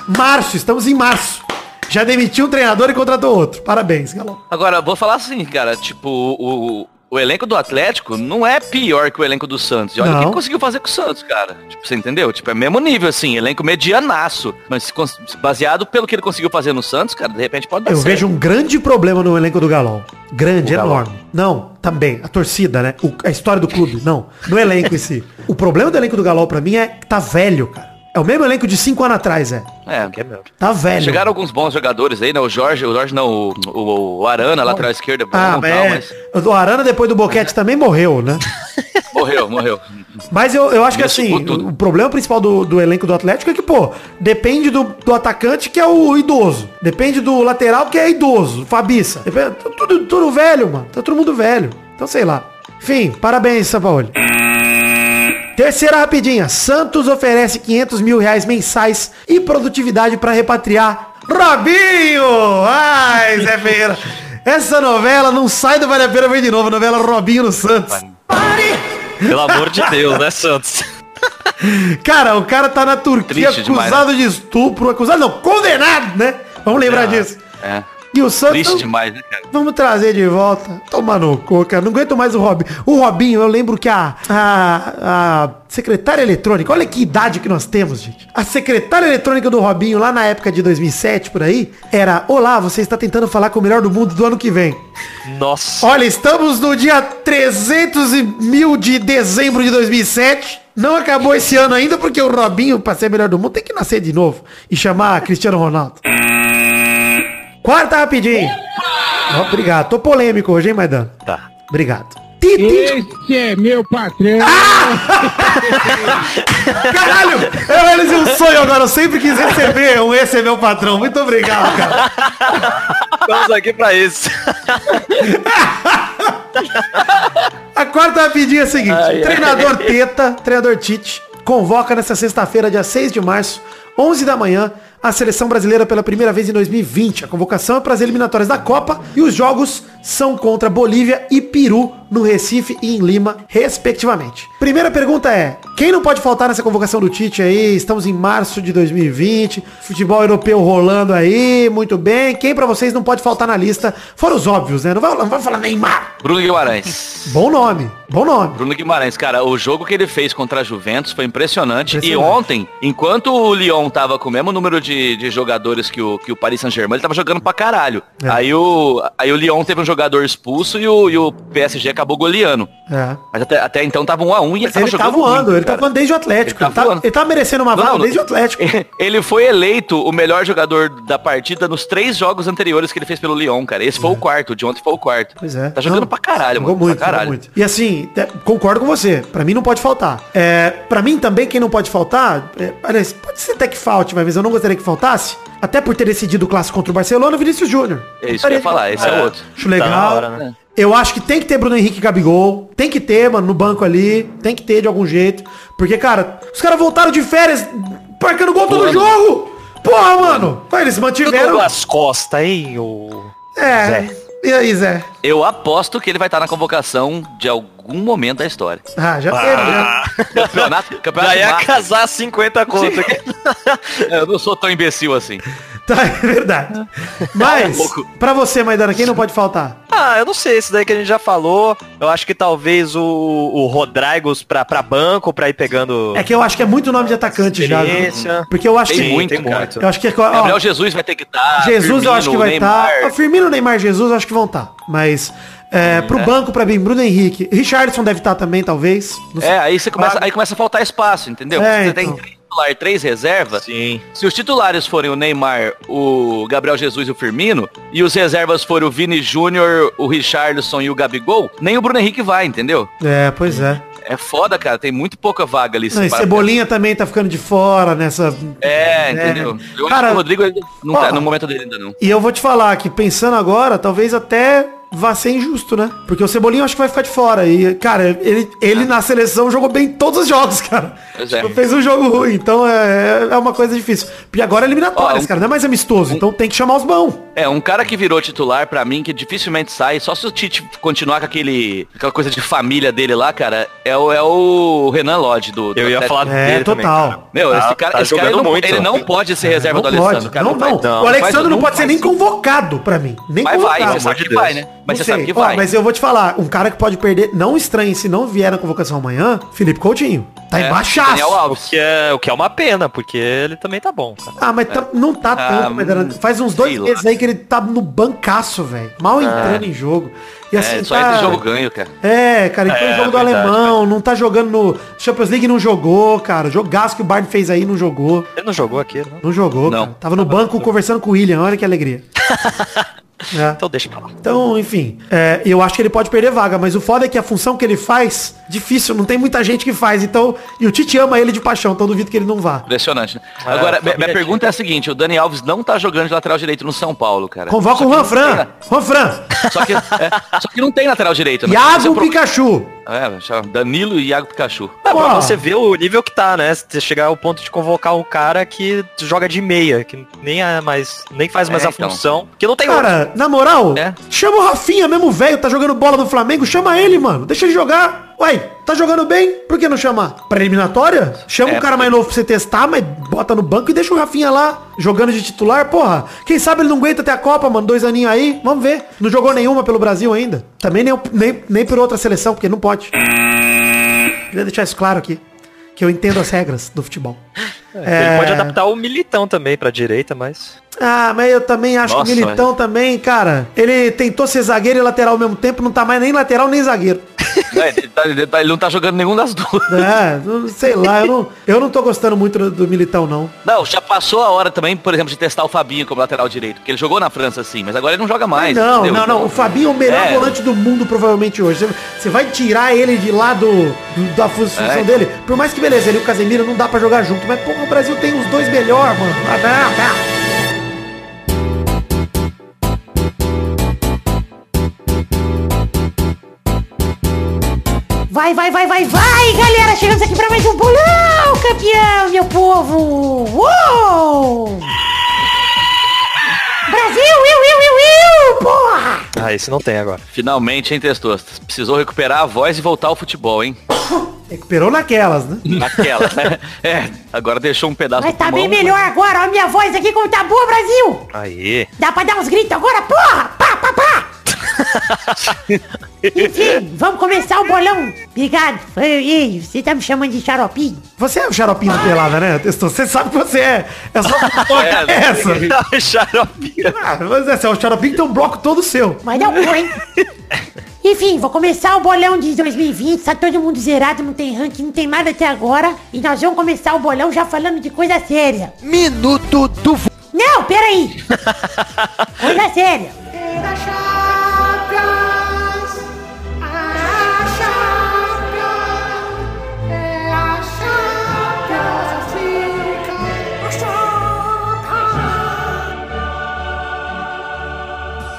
Março, estamos em março. Já demitiu um treinador e contratou outro. Parabéns, Galol. Agora, vou falar assim, cara, tipo, o, o elenco do Atlético não é pior que o elenco do Santos. E olha o que Não. ele conseguiu fazer com o Santos, cara. Tipo, você entendeu? Tipo, é mesmo nível, assim, elenco medianaço. Mas baseado pelo que ele conseguiu fazer no Santos, cara, de repente pode dar Eu certo. vejo um grande problema no elenco do Galol. Grande, O enorme. Não, também. A torcida, né? O- a história do clube. Não. No elenco em si. O problema do elenco do Galol pra mim é que tá velho, cara. É o mesmo elenco de cinco anos atrás, é. É, Que é. Tá velho. Chegaram alguns bons jogadores aí, né? O Jorge, o Jorge não, o, o, o Arana, lateral esquerda, é bom, Ah, tal, mas, mas o Arana depois do Boquete também morreu, né? morreu, morreu. Mas eu, eu acho que assim, tudo. o problema principal do, do elenco do Atlético é que, pô, depende do, do atacante que é o idoso. Depende do lateral que é idoso, Fabiça. Depende, tá tudo, tudo velho, mano. Tá todo mundo velho. Então sei lá. Enfim, parabéns, São Paulo. Terceira rapidinha. Santos oferece 500 mil reais mensais e produtividade para repatriar Robinho! Ai, Zé Ferreira. Essa novela não sai do Vale a Pena ver de novo. A novela Robinho no Santos. Pelo amor de Deus, né, Santos? Cara, o cara tá na Turquia Triste demais, acusado de estupro, acusado não, condenado, né? Vamos lembrar disso. É. E o Santos, Triste demais, né, cara? vamos trazer de volta. Toma no cu, cara. Não aguento mais o Robinho. O Robinho, eu lembro que a, a, a secretária eletrônica, olha que idade que nós temos, gente. A secretária eletrônica do Robinho, lá na época de 2007, por aí, era, olá, você está tentando falar com o melhor do mundo do ano que vem. Nossa. Olha, estamos no dia 300 e mil de dezembro de 2007. Não acabou esse ano ainda, porque o Robinho, pra ser melhor do mundo, tem que nascer de novo e chamar Cristiano Ronaldo. Quarta rapidinho. Obrigado. Tô polêmico hoje, hein, Maidana? Tá. Obrigado. Titi. Esse é meu patrão. Caralho! Eu realizei um sonho agora. Eu sempre quis receber um Esse é meu patrão. Muito obrigado, cara. Estamos aqui pra isso. A quarta rapidinha é a seguinte. treinador Teta, treinador Tite, convoca nessa sexta-feira, dia 6 de março, 11 da manhã, a seleção brasileira pela primeira vez em 2020. A convocação é para as eliminatórias da Copa e os jogos são contra Bolívia e Peru no Recife e em Lima, respectivamente. Primeira pergunta é: quem não pode faltar nessa convocação do Tite aí? Estamos em março de 2020, futebol europeu rolando aí, muito bem. Quem pra vocês não pode faltar na lista? Fora os óbvios, né? Não vai, não vai falar Neymar. Bruno Guimarães. Bom nome, bom nome. Bruno Guimarães, cara, o jogo que ele fez contra a Juventus foi impressionante. Impressionante. E ontem, enquanto o Lyon tava com o mesmo número de, de jogadores que o, que o Paris Saint-Germain, ele tava jogando pra caralho. É. Aí, o, aí o Lyon teve um jogador expulso e o, e o PSG acabou goleando. É. Mas até, até então tava um a um e ele Mas tava ele tá jogando voando, muito, ele tá cara. voando desde o Atlético. Ele Ele tá tá, ele tá merecendo uma vaga desde o Atlético. Ele foi eleito o melhor jogador da partida nos três jogos anteriores que ele fez pelo Lyon, cara. Esse foi o quarto, o de ontem foi o quarto. Pois é. Tá jogando Não, pra caralho, mano. muito, pra caralho. muito. E assim, te- concordo com você. Pra mim não pode faltar. É, pra mim também quem não pode faltar, é, aliás, pode ser até que falte, mas eu não gostaria que faltasse. Até por ter decidido o clássico contra o Barcelona, o Vinícius Júnior. É isso que eu ia falar, esse é, o outro. Acho legal. Tá na hora, né? Eu acho que tem que ter Bruno Henrique e Gabigol. Tem que ter, mano, no banco ali. Tem que ter de algum jeito. Porque, cara, os caras voltaram de férias, marcando gol todo Voando. jogo. Porra, mano. Pô, Eles mantiveram. Douglas Costa, hein? O... É. Zé. E aí, Zé? Eu aposto que ele vai estar na convocação de algum momento da história. Ah, já teve, já. Campeonato, campeonato Já ia casar 50 conto aqui. Eu não sou tão imbecil assim. Tá, é verdade. Mas, louco. pra você, Maidana, quem não pode faltar? Ah, eu não sei, isso daí que a gente já falou. Eu acho que talvez o, o Rodrigos pra, pra banco, pra ir pegando... É que eu acho que é muito nome de atacante já. viu? Porque eu acho Tem que. muito, tem cara. muito. Eu acho que. Ó, Gabriel Jesus vai ter que estar. Jesus eu acho que vai estar. Tá. Firmino, Neymar, Jesus eu acho que vão estar. Mas. É, pro é. banco, pra mim, Bruno Henrique. Richardson deve estar também, talvez. É, aí você começa, aí começa a faltar espaço, entendeu? É, você então. tem três titular, três reservas. Sim. Se os titulares forem o Neymar, o Gabriel Jesus e o Firmino, e os reservas forem o Vini Júnior, o Richarlison e o Gabigol, nem o Bruno Henrique vai, entendeu? É, pois é. É foda, cara. Tem muito pouca vaga ali. Não, e Cebolinha também tá ficando de fora nessa. É, entendeu? Eu Cara, acho que o Rodrigo não ó, tá no momento dele ainda não. E eu vou te falar que pensando agora, talvez até vá ser injusto, né? Porque o Cebolinha eu acho que vai ficar de fora. E, cara, ele, ele na seleção jogou bem em todos os jogos, cara. Pois é. Não fez um jogo ruim, então é, é uma coisa difícil. Porque agora é eliminatórias, Ó, um- cara, não é mais amistoso, então tem que chamar os bons. É, um cara que virou titular pra mim, que dificilmente sai, só se o Tite continuar com aquele, aquela coisa de família dele lá, cara, é o, é o Renan Lodge do, do Eu ia falar É, dele também, total. cara. Meu, Tá- esse cara, tá esse cara ele, não, muito. ele não pode ser reserva Não do pode. Alessandro, cara. não, não. vai- o Alexandre não, pode ser nem convocado pra mim. Nem vai, convocado. você sabe que vai, né? Mas Não você sabe sei. que Ó, vai. mas eu vou te falar, um cara que pode perder, não estranhe se não vier na convocação amanhã, Felipe Coutinho. Tá É, embaixaço. Daniel O que, é, o que é uma pena, porque ele também tá bom, cara. Ah, mas tá- não tá tanto, Ah, Maidana. Faz uns dois meses aí que ele tá no bancaço, velho. Mal entrando em jogo. E assim, É, só tá... esse jogo ganho, cara. É, cara, entrou É, jogo do verdade, alemão, não tá jogando no Champions League, não jogou, cara. Jogaço que o Bayern fez aí, não jogou. Ele não jogou aqui, não? Não jogou, Não. cara. Tava no banco conversando com o William, olha que alegria. É. Então deixa pra lá. Então, enfim, é, eu acho que ele pode perder vaga, mas o foda é que a função que ele faz, difícil, não tem muita gente que faz. Então, e o Tite ama ele de paixão, então duvido que ele não vá. Impressionante. né? Ah, Agora, minha, minha pergunta é a seguinte, o Dani Alves não tá jogando de lateral direito no São Paulo, cara. Convoca o que Juan não tem Fran. na- Juan Fran. Só que, é, só que não tem lateral direito. né? É Iago pro- Pikachu. É, Danilo e Iago Pikachu. Ah, Pô. pra você ver o nível que tá, né? Você chegar ao ponto de convocar um cara que joga de meia, que nem é mais, nem faz mais É, a então. função, que não tem outro. Cara, na moral, É. chama o Rafinha, mesmo velho, tá jogando bola no Flamengo, chama ele, mano. Deixa ele jogar. Uai, tá jogando bem? Por que não chamar? Pra eliminatória? Chama É, um cara mais novo pra você testar, mas bota no banco e deixa o Rafinha lá, jogando de titular, porra. Quem sabe ele não aguenta até a Copa, mano, dois aninhos aí, vamos ver. Não jogou nenhuma pelo Brasil ainda. Também nem, nem, nem por outra seleção, porque não pode. Queria deixar isso claro aqui. Que eu entendo as regras do futebol. Ele pode adaptar o militão também pra direita, mas. Ah, mas eu também acho Nossa, que o Militão também, cara, ele tentou ser zagueiro e lateral ao mesmo tempo, não tá mais nem lateral nem zagueiro. É, ele, tá- ele tá- ele não tá jogando nenhum das duas. É, sei lá, eu não, eu não tô gostando muito do, do Militão, não. Não, já passou a hora também, por exemplo, de testar o Fabinho como lateral direito. Porque ele jogou na França sim, mas agora ele não joga mais. não, entendeu? não, não, o Fabinho é o melhor É. volante do mundo provavelmente hoje. Você, você vai tirar ele de lá do, do- da fu- função É. dele, por mais que beleza, ele e o Casemiro não dá pra jogar junto, mas pô, o Brasil tem os dois melhor, mano. Ah, não, não. Vai, vai, vai, vai, vai, galera! Chegamos aqui pra mais um bolão, campeão, meu povo! Uou! Brasil, eu, eu, eu, eu, porra! Ah, esse não tem agora. Finalmente, hein, Testosta? Precisou recuperar a voz e voltar ao futebol, hein? Recuperou naquelas, né? Naquela, né? É, agora deixou um pedaço Mas tá bem pulmão. melhor agora, ó a minha voz aqui como tá boa, Brasil! Aí. Dá pra dar uns gritos agora, porra! Pá, pá, pá! Enfim, vamos começar o bolão. Obrigado. Foi, ei, você tá me chamando de xaropinho? Você é o xaropinho da pelada, né? Você sabe que você é. É só É, essa. Xaropinho. Ah, mas é, você é o xaropinho que tem um bloco todo seu. Mas não foi, hein? Enfim, vou começar o bolão de 2020. Tá todo mundo zerado, não tem ranking, não tem nada até agora. E nós vamos começar o bolão já falando de coisa séria. Minuto do... Não, peraí. coisa séria.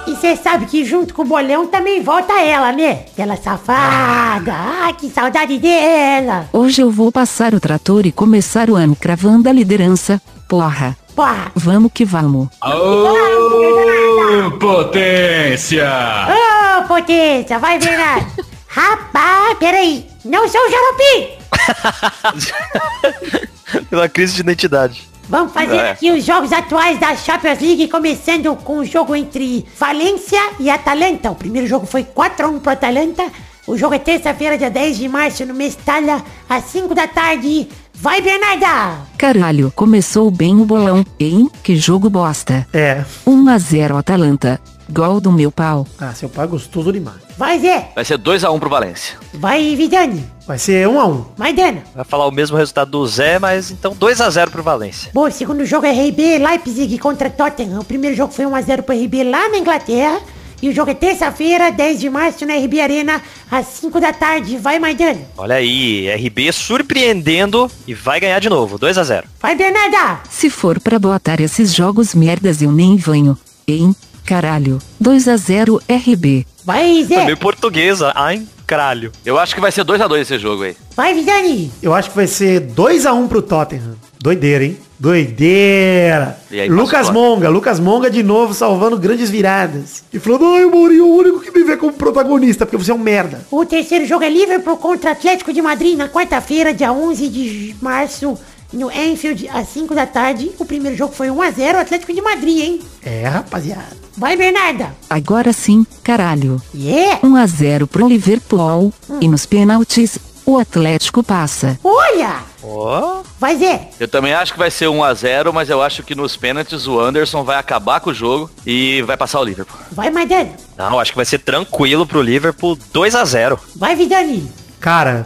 E você sabe que junto com o bolão também volta ela, né? Aquela safada. Ai, que saudade dela. Hoje eu vou passar o trator e começar o ano cravando a liderança. Porra, Porra. vamos que vamos. Ô, potência! Ô, potência, vai ver nada. Rapaz, peraí. Não sou o Xaropi. Pela crise de identidade. Vamos fazer É. aqui os jogos atuais da Champions League, começando com o jogo entre Valência e Atalanta. O primeiro jogo foi 4x1 pro Atalanta. O jogo é terça-feira, dia 10 de março, no Mestalha, às 5 da tarde. Vai, Bernarda! Caralho, começou bem o bolão, hein? Que jogo bosta. É. 1 a 0 Atalanta. Gol do meu pau. Ah, seu pai é gostoso demais. Vai, Zé! Vai ser 2x1 pro Valência. Vai, Vidani! Vai ser um a um. Vai, Dana! Vai falar o mesmo resultado do Zé, mas então 2x0 pro Valência. Bom, o segundo jogo é RB Leipzig contra Tottenham. O primeiro jogo foi 1x0 pro RB lá na Inglaterra. E o jogo é terça-feira, 10 de março, na RB Arena, às 5 da tarde. Vai, Maidana! Olha aí, RB surpreendendo e vai ganhar de novo, 2x0. Vai, Bernarda! Se for pra botar esses jogos merdas eu nem venho. Hein? Caralho. 2 a 0 RB. Vai, Zé! Meio portuguesa, ai, caralho. Eu acho que vai ser 2x2 esse jogo aí. Vai, Vidani! Eu acho que vai ser 2 a 1 pro Tottenham. Doideira, hein? Doideira. Aí, Lucas passou. Monga, Lucas Monga de novo salvando grandes viradas. E falando, ai, Mourinho, o único que me vê como protagonista, porque você é um merda. O terceiro jogo é Liverpool contra Atlético de Madrid na quarta-feira, dia 11 de março, no Enfield, às 5 da tarde. O primeiro jogo foi 1x0 Atlético de Madrid, hein? É, rapaziada. Vai, Bernarda! Agora sim, caralho. Yeah! 1 a 0 pro Liverpool. E nos pênaltis, o Atlético passa. Olha! Ó, Vai, Zé! Eu também acho que vai ser 1x0, mas eu acho que nos pênaltis o Anderson vai acabar com o jogo e vai passar o Liverpool. Vai, Maidana! não, acho que vai ser tranquilo pro Liverpool, 2x0. Vai, Vidani! Cara,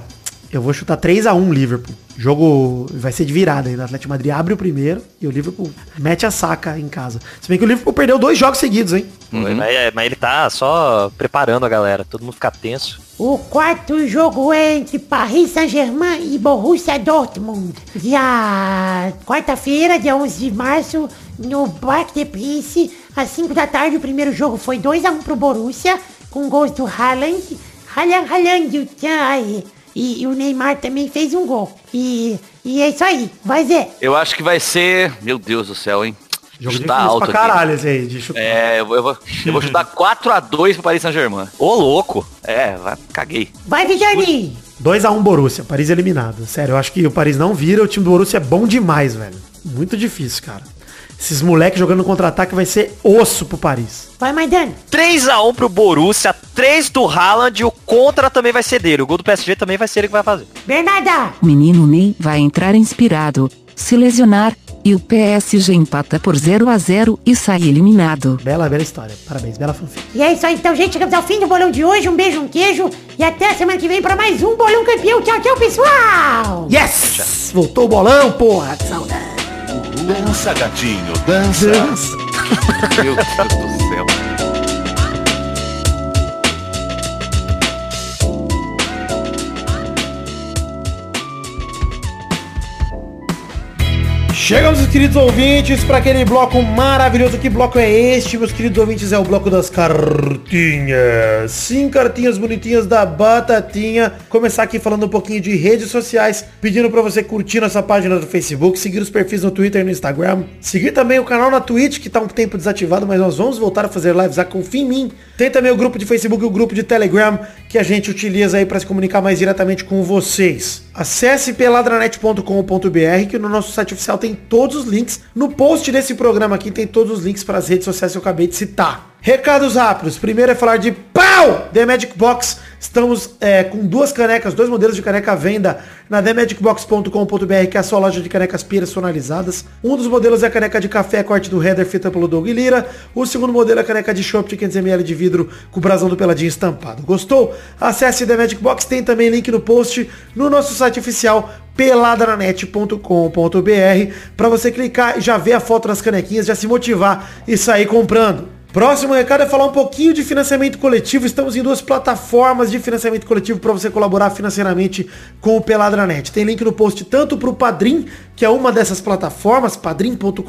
eu vou chutar 3 a 1 Liverpool. Jogo vai ser de virada ainda. O Atlético de Madrid abre o primeiro e o Liverpool mete a saca em casa. Se bem que o Liverpool perdeu dois jogos seguidos, hein? Mas, é, mas ele tá só preparando a galera, todo mundo fica tenso. O quarto jogo é entre Paris Saint-Germain e Borussia Dortmund. Dia quarta-feira, dia 11 de março, no Parque de Prince, às 5 da tarde. O primeiro jogo foi 2x1 pro Borussia, com gols do Haaland. Haaland, Haaland, o Tchan, e, e o Neymar também fez um gol. E, e é isso aí. Vai, Zé. Eu acho que vai ser... Meu Deus do céu, hein? Jogo Chutar difícil alto pra caralho esse aí, de chutar. É, eu vou, eu vou, eu vou chutar 4x2 pro Paris Saint-Germain. Ô, louco. É, vai, caguei. Vai, Vidani. 2x1 Borussia, Paris eliminado. Sério, eu acho que o Paris não vira, o time do Borussia é bom demais, velho. Muito difícil, cara. Esses moleques jogando contra-ataque vai ser osso pro Paris. Vai, Maidana. 3x1 pro Borussia, 3 do Haaland e o contra também vai ser dele. O gol do PSG também vai ser ele que vai fazer. Bernarda. Menino Ney vai entrar inspirado, se lesionar, e o PSG empata por 0 a 0 e sai eliminado. Bela, bela história. Parabéns, bela fanfic. E é isso aí, então, gente. Chegamos ao fim do bolão de hoje. Um beijo, um queijo. E até a semana que vem para mais um bolão campeão. Tchau, tchau, pessoal. Yes! Voltou o bolão, porra! Que saudade! Dança, gatinho, dança. Meu Deus do céu. Chegamos, queridos ouvintes, para aquele bloco maravilhoso. Que bloco é este, meus queridos ouvintes? É o bloco das cartinhas. Sim, cartinhas bonitinhas da Batatinha. Começar aqui falando um pouquinho de redes sociais, pedindo para você curtir nossa página do Facebook, seguir os perfis no Twitter e no Instagram, seguir também o canal na Twitch, que tá um tempo desativado, mas nós vamos voltar a fazer lives a confia em mim. Tem também o grupo de Facebook e o grupo de Telegram, que a gente utiliza aí para se comunicar mais diretamente com vocês. Acesse peladranet.com.br, que no nosso site oficial tem todos os links. No post desse programa aqui tem todos os links para as redes sociais que eu acabei de citar. Recados rápidos. Primeiro é falar de pau! The Magic Box. Estamos é, com duas canecas, dois modelos de caneca à venda na themagicbox.com.br, que é a sua loja de canecas personalizadas. Um dos modelos é a caneca de café, corte do header, feita pelo Doug Lira. O segundo modelo é a caneca de chopp de 500ml de vidro com o brasão do Peladinho estampado. Gostou? Acesse The Magic Box, tem também link no post no nosso site oficial peladranet.com.br para você clicar e já ver a foto das canequinhas, já se motivar e sair comprando. Próximo recado é falar um pouquinho de financiamento coletivo. Estamos em duas plataformas de financiamento coletivo para você colaborar financeiramente com o Peladranet. Tem link no post tanto para o Padrim, que é uma dessas plataformas, padrim.com.br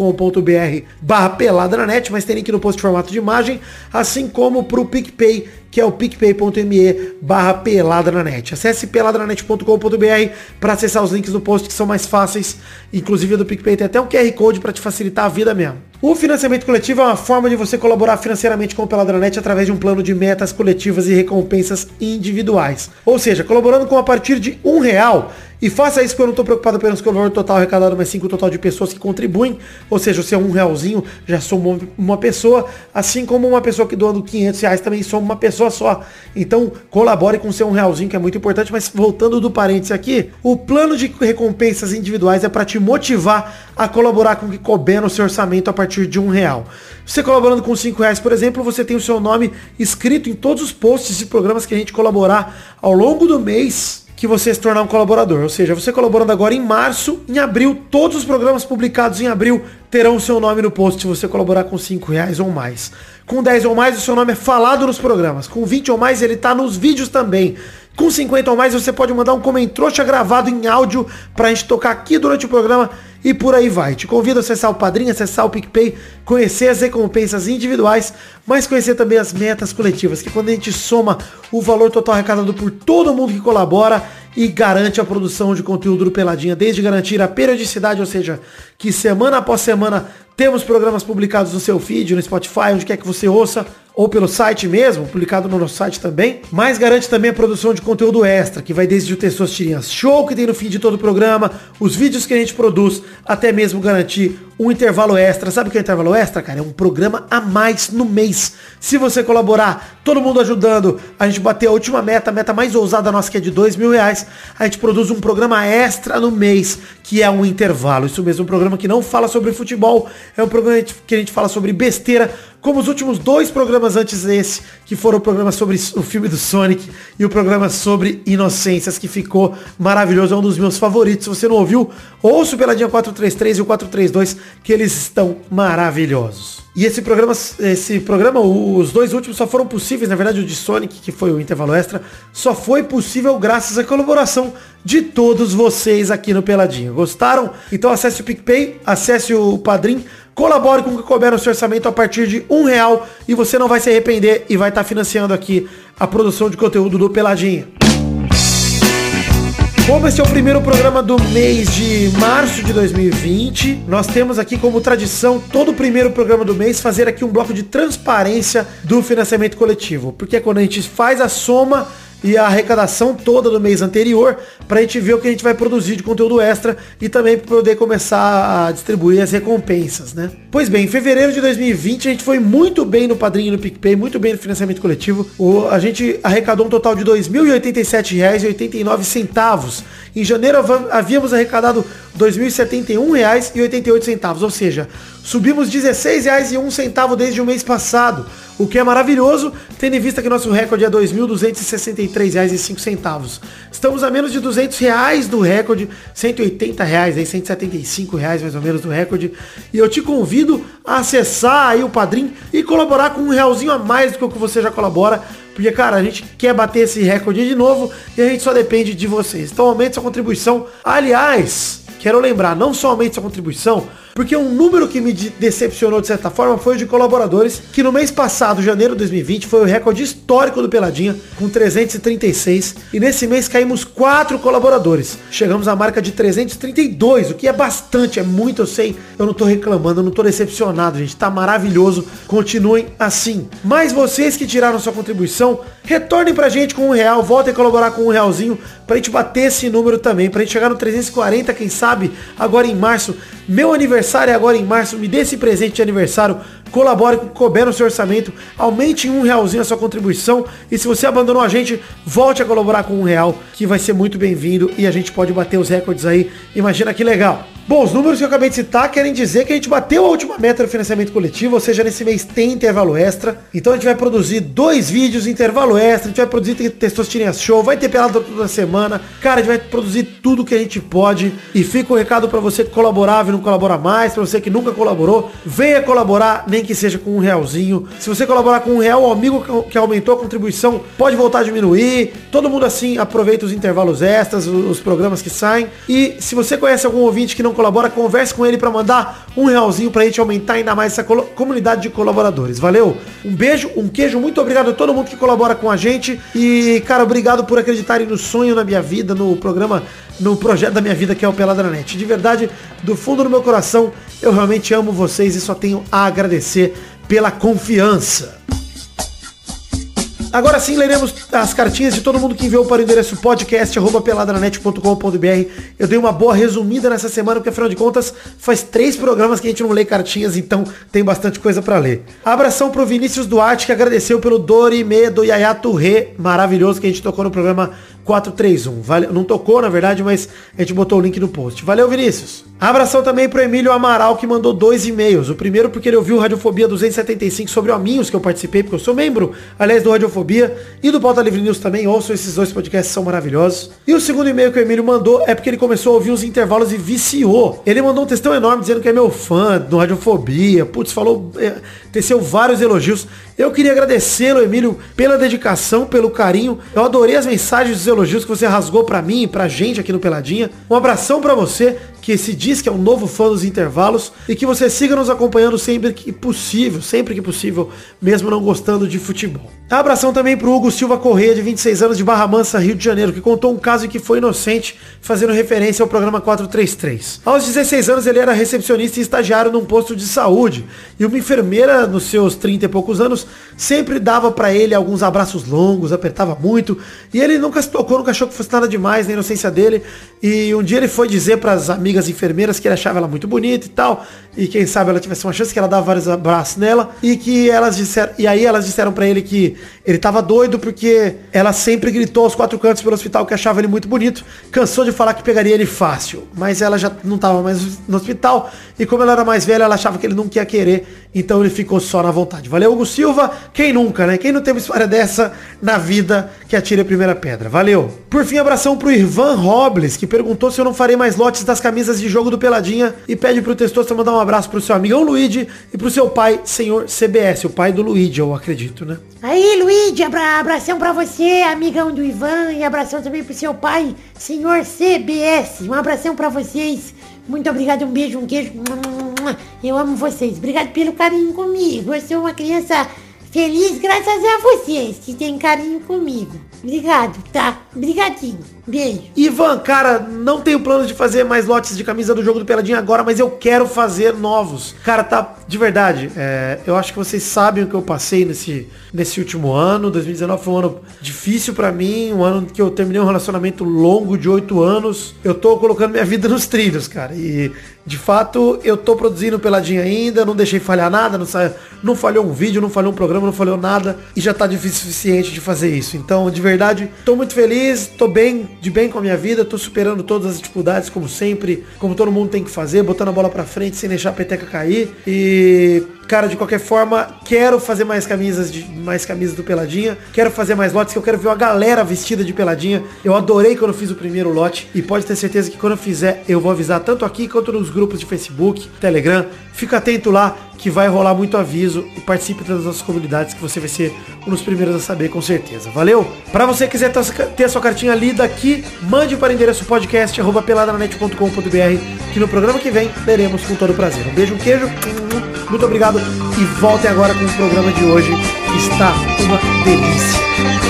barra Peladranet, mas tem link no post em formato de imagem, assim como para o PicPay, que é o picpay.me barra peladranet. Acesse peladranet.com.br para acessar os links do post que são mais fáceis. Inclusive do PicPay tem até um QR Code para te facilitar a vida mesmo. O financiamento coletivo é uma forma de você colaborar financeiramente com o Peladranet através de um plano de metas coletivas e recompensas individuais. Ou seja, colaborando com a partir de um real, e faça isso que eu não estou preocupado apenas com o valor total arrecadado, mas sim com o total de pessoas que contribuem. Ou seja, se é um realzinho, já sou uma pessoa, assim como uma pessoa que doando 500 reais também sou uma pessoa só. Então, colabore com o seu um realzinho, que é muito importante. Mas voltando do parênteses aqui, o plano de recompensas individuais é para te motivar a colaborar com o que couber no seu orçamento a partir de um real. Você colaborando com 5 reais, por exemplo, você tem o seu nome escrito em todos os posts e programas que a gente colaborar ao longo do mês que você se tornar um colaborador. Ou seja, você colaborando agora em março, em abril, todos os programas publicados em abril terão o seu nome no post se você colaborar com 5 reais ou mais. Com 10 ou mais, o seu nome é falado nos programas. Com 20 ou mais, ele tá nos vídeos também. Com 50 ou mais, você pode mandar um comentário gravado em áudio pra gente tocar aqui durante o programa e por aí vai. Te convido a acessar o Padrinho, acessar o PicPay, conhecer as recompensas individuais, mas conhecer também as metas coletivas, que quando a gente soma o valor total arrecadado por todo mundo que colabora e garante a produção de conteúdo do Peladinha, desde garantir a periodicidade, ou seja, que semana após semana temos programas publicados no seu feed, no Spotify, onde quer que você ouça, ou pelo site mesmo, publicado no nosso site também, mas garante também a produção de conteúdo extra, que vai desde o Tessoas Tirinhas Show, que tem no fim de todo o programa, os vídeos que a gente produz, até mesmo garantir um intervalo extra. Sabe o que é intervalo extra, cara? É um programa a mais no mês. Se você colaborar, todo mundo ajudando, a gente bater a última meta, a meta mais ousada nossa, que é de dois mil reais, a gente produz um programa extra no mês, que é um intervalo. Isso mesmo, um programa que não fala sobre futebol, é um programa que a gente fala sobre besteira, como os últimos dois programas antes desse, que foram o programa sobre o filme do Sonic e o programa sobre Inocências, que ficou maravilhoso, é um dos meus favoritos. Se você não ouviu, ouça o Peladinha 433 e o 432, que eles estão maravilhosos. E esse programa, esse programa, os dois últimos só foram possíveis, na verdade o de Sonic, que foi o intervalo extra, só foi possível graças à colaboração de todos vocês aqui no Peladinho. Gostaram? Então acesse o PicPay, acesse o Padrim, colabore com o que couber no seu orçamento a partir de um real e você não vai se arrepender e vai estar financiando aqui a produção de conteúdo do Peladinho. Como esse é o primeiro programa do mês de março de 2020, nós temos aqui como tradição, todo o primeiro programa do mês, fazer aqui um bloco de transparência do financiamento coletivo. Porque é quando a gente faz a soma e a arrecadação toda do mês anterior para a gente ver o que a gente vai produzir de conteúdo extra e também poder começar a distribuir as recompensas, né? Pois bem, em fevereiro de 2020 a gente foi muito bem no Padrinho no PicPay, muito bem no financiamento coletivo. O, a gente arrecadou um total de R$ 2.087,89. Em janeiro havíamos arrecadado R$ 2.071,88, ou seja, subimos R$ 16,01 desde o mês passado o que é maravilhoso, tendo em vista que nosso recorde é R$ 2.263,05. Estamos a menos de 200 reais do recorde, 180 reais, aí 175 reais mais ou menos do recorde. E eu te convido a acessar aí o Padrim e colaborar com um realzinho a mais do que o que você já colabora. Porque, cara, a gente quer bater esse recorde de novo e a gente só depende de vocês. Então aumente sua contribuição. Aliás, quero lembrar, não só aumente sua contribuição, porque um número que me decepcionou de certa forma foi o de colaboradores, que no mês passado, janeiro de 2020, foi o recorde histórico do Peladinha, com 336. E nesse mês caímos quatro colaboradores. Chegamos à marca de 332, o que é bastante, é muito, eu sei. Eu não tô reclamando, eu não tô decepcionado, gente. Tá maravilhoso. Continuem assim. Mas vocês que tiraram sua contribuição, retornem pra gente com um real, voltem a colaborar com um realzinho pra gente bater esse número também, pra gente chegar no 340, quem sabe, agora em março, meu aniversário aniversário agora em março, me dê esse presente de aniversário, colabore com o no seu orçamento, aumente em um realzinho a sua contribuição e se você abandonou a gente, volte a colaborar com um real, que vai ser muito bem-vindo e a gente pode bater os recordes aí. Imagina que legal. Bom, os números que eu acabei de citar querem dizer que a gente bateu a última meta do financiamento coletivo, ou seja, nesse mês tem intervalo extra. Então a gente vai produzir dois vídeos, intervalo extra, a gente vai produzir Testosterinha Show, vai ter pelada toda semana. Cara, a gente vai produzir tudo que a gente pode. E fica o um recado para você que colaborava e não colabora mais, para você que nunca colaborou, venha colaborar, nem que seja com um realzinho. Se você colaborar com um real, o amigo que aumentou a contribuição pode voltar a diminuir. Todo mundo assim aproveita os intervalos extras, os programas que saem. E se você conhece algum ouvinte que não colabora, converse com ele para mandar um realzinho pra gente aumentar ainda mais essa comunidade de colaboradores. Valeu? Um beijo, um queijo, muito obrigado a todo mundo que colabora com a gente. E, cara, obrigado por acreditarem no sonho na minha vida, no programa, no projeto da minha vida que é o Pelada na Net. De verdade, do fundo do meu coração, eu realmente amo vocês e só tenho a agradecer pela confiança. Agora sim, leremos as cartinhas de todo mundo que enviou para o endereço podcast.peladranet.com.br. Eu dei uma boa resumida nessa semana, porque afinal de contas, faz três programas que a gente não lê cartinhas, então tem bastante coisa para ler. Abração pro Vinícius Duarte, que agradeceu pelo Dorime do Yayato Rê, maravilhoso, que a gente tocou no programa 431. Vale, não tocou, na verdade, mas a gente botou o link no post. Valeu, Vinícius. Abração também pro Emílio Amaral, que mandou dois e-mails. O primeiro porque ele ouviu Radiofobia 275 sobre Aminhos, que eu participei, porque eu sou membro, aliás, do Radiofobia e do Pauta Livre News também. Ouçam esses dois podcasts, são maravilhosos. E o segundo e-mail que o Emílio mandou é porque ele começou a ouvir os intervalos e viciou. Ele mandou um textão enorme dizendo que é meu fã do Radiofobia. Putz, falou, é, teceu vários elogios. Eu queria agradecê-lo, Emílio, pela dedicação, pelo carinho. Eu adorei as mensagens dos elogios que você rasgou para mim e pra gente aqui no Peladinha. Um abração para você que se diz que é um novo fã dos intervalos e que você siga nos acompanhando sempre que possível, sempre que possível, mesmo não gostando de futebol. Abração também pro Hugo Silva Correia, de 26 anos, de Barra Mansa, Rio de Janeiro, que contou um caso em que foi inocente, fazendo referência ao programa 433. Aos 16 anos, ele era recepcionista e estagiário num posto de saúde, e uma enfermeira, nos seus 30 e poucos anos, sempre dava para ele alguns abraços longos, apertava muito, e ele nunca se tocou, nunca achou que fosse nada demais na inocência dele, e um dia ele foi dizer para as amigas enfermeiras que ele achava ela muito bonita e tal, e quem sabe ela tivesse uma chance que ela dava vários abraços nela, e que elas disseram, e aí elas disseram para ele que ele tava doido porque ela sempre gritou aos quatro cantos pelo hospital que achava ele muito bonito. Cansou de falar que pegaria ele fácil. Mas ela já não tava mais no hospital. E como ela era mais velha, ela achava que ele não queria querer. Então ele ficou só na vontade. Valeu, Hugo Silva. Quem nunca, né? Quem não tem uma história dessa na vida que atire a primeira pedra. Valeu. Por fim, abração pro Irvan Robles, que perguntou se eu não farei mais lotes das camisas de jogo do Peladinha. E pede pro Testosta mandar um abraço pro seu amigão Luigi e pro seu pai, senhor CBS. O pai do Luigi, eu acredito, né? Aí, Luigi, abra abração pra você, amigão do Ivan, e abração também pro seu pai, senhor CBS. Um abração pra vocês. Muito obrigado, um beijo, um queijo. Eu amo vocês. Obrigado pelo carinho comigo. Eu sou uma criança feliz graças a vocês que têm carinho comigo. Obrigado, tá? Obrigadinho. Beijo. Ivan, cara, não tenho plano de fazer mais lotes de camisa do jogo do Peladinho agora, mas eu quero fazer novos. Cara, tá, de verdade, é, eu acho que vocês sabem o que eu passei nesse, nesse último ano. 2019 foi um ano difícil para mim, um ano que eu terminei um relacionamento longo de oito anos. Eu tô colocando minha vida nos trilhos, cara. E, de fato, eu tô produzindo Peladinho ainda, não deixei falhar nada, não, não falhou um vídeo, não falhou um programa, não falhou nada. E já tá difícil o suficiente de fazer isso. Então, de verdade, tô muito feliz, tô bem de bem com a minha vida, tô superando todas as dificuldades, como sempre, como todo mundo tem que fazer, botando a bola pra frente sem deixar a peteca cair. E, cara, de qualquer forma, quero fazer mais camisas de mais camisas do Peladinha, quero fazer mais lotes, que eu quero ver a galera vestida de Peladinha. Eu adorei quando eu fiz o primeiro lote e pode ter certeza que quando eu fizer, eu vou avisar tanto aqui quanto nos grupos de Facebook, Telegram. Fica atento lá que vai rolar muito aviso e participe das nossas comunidades que você vai ser um dos primeiros a saber com certeza. Valeu? Para você que quiser ter a sua cartinha lida aqui, mande para o endereço podcast peladranet.com.br que no programa que vem leremos com todo prazer. Um beijo, um queijo, muito obrigado e voltem agora com o programa de hoje que está uma delícia.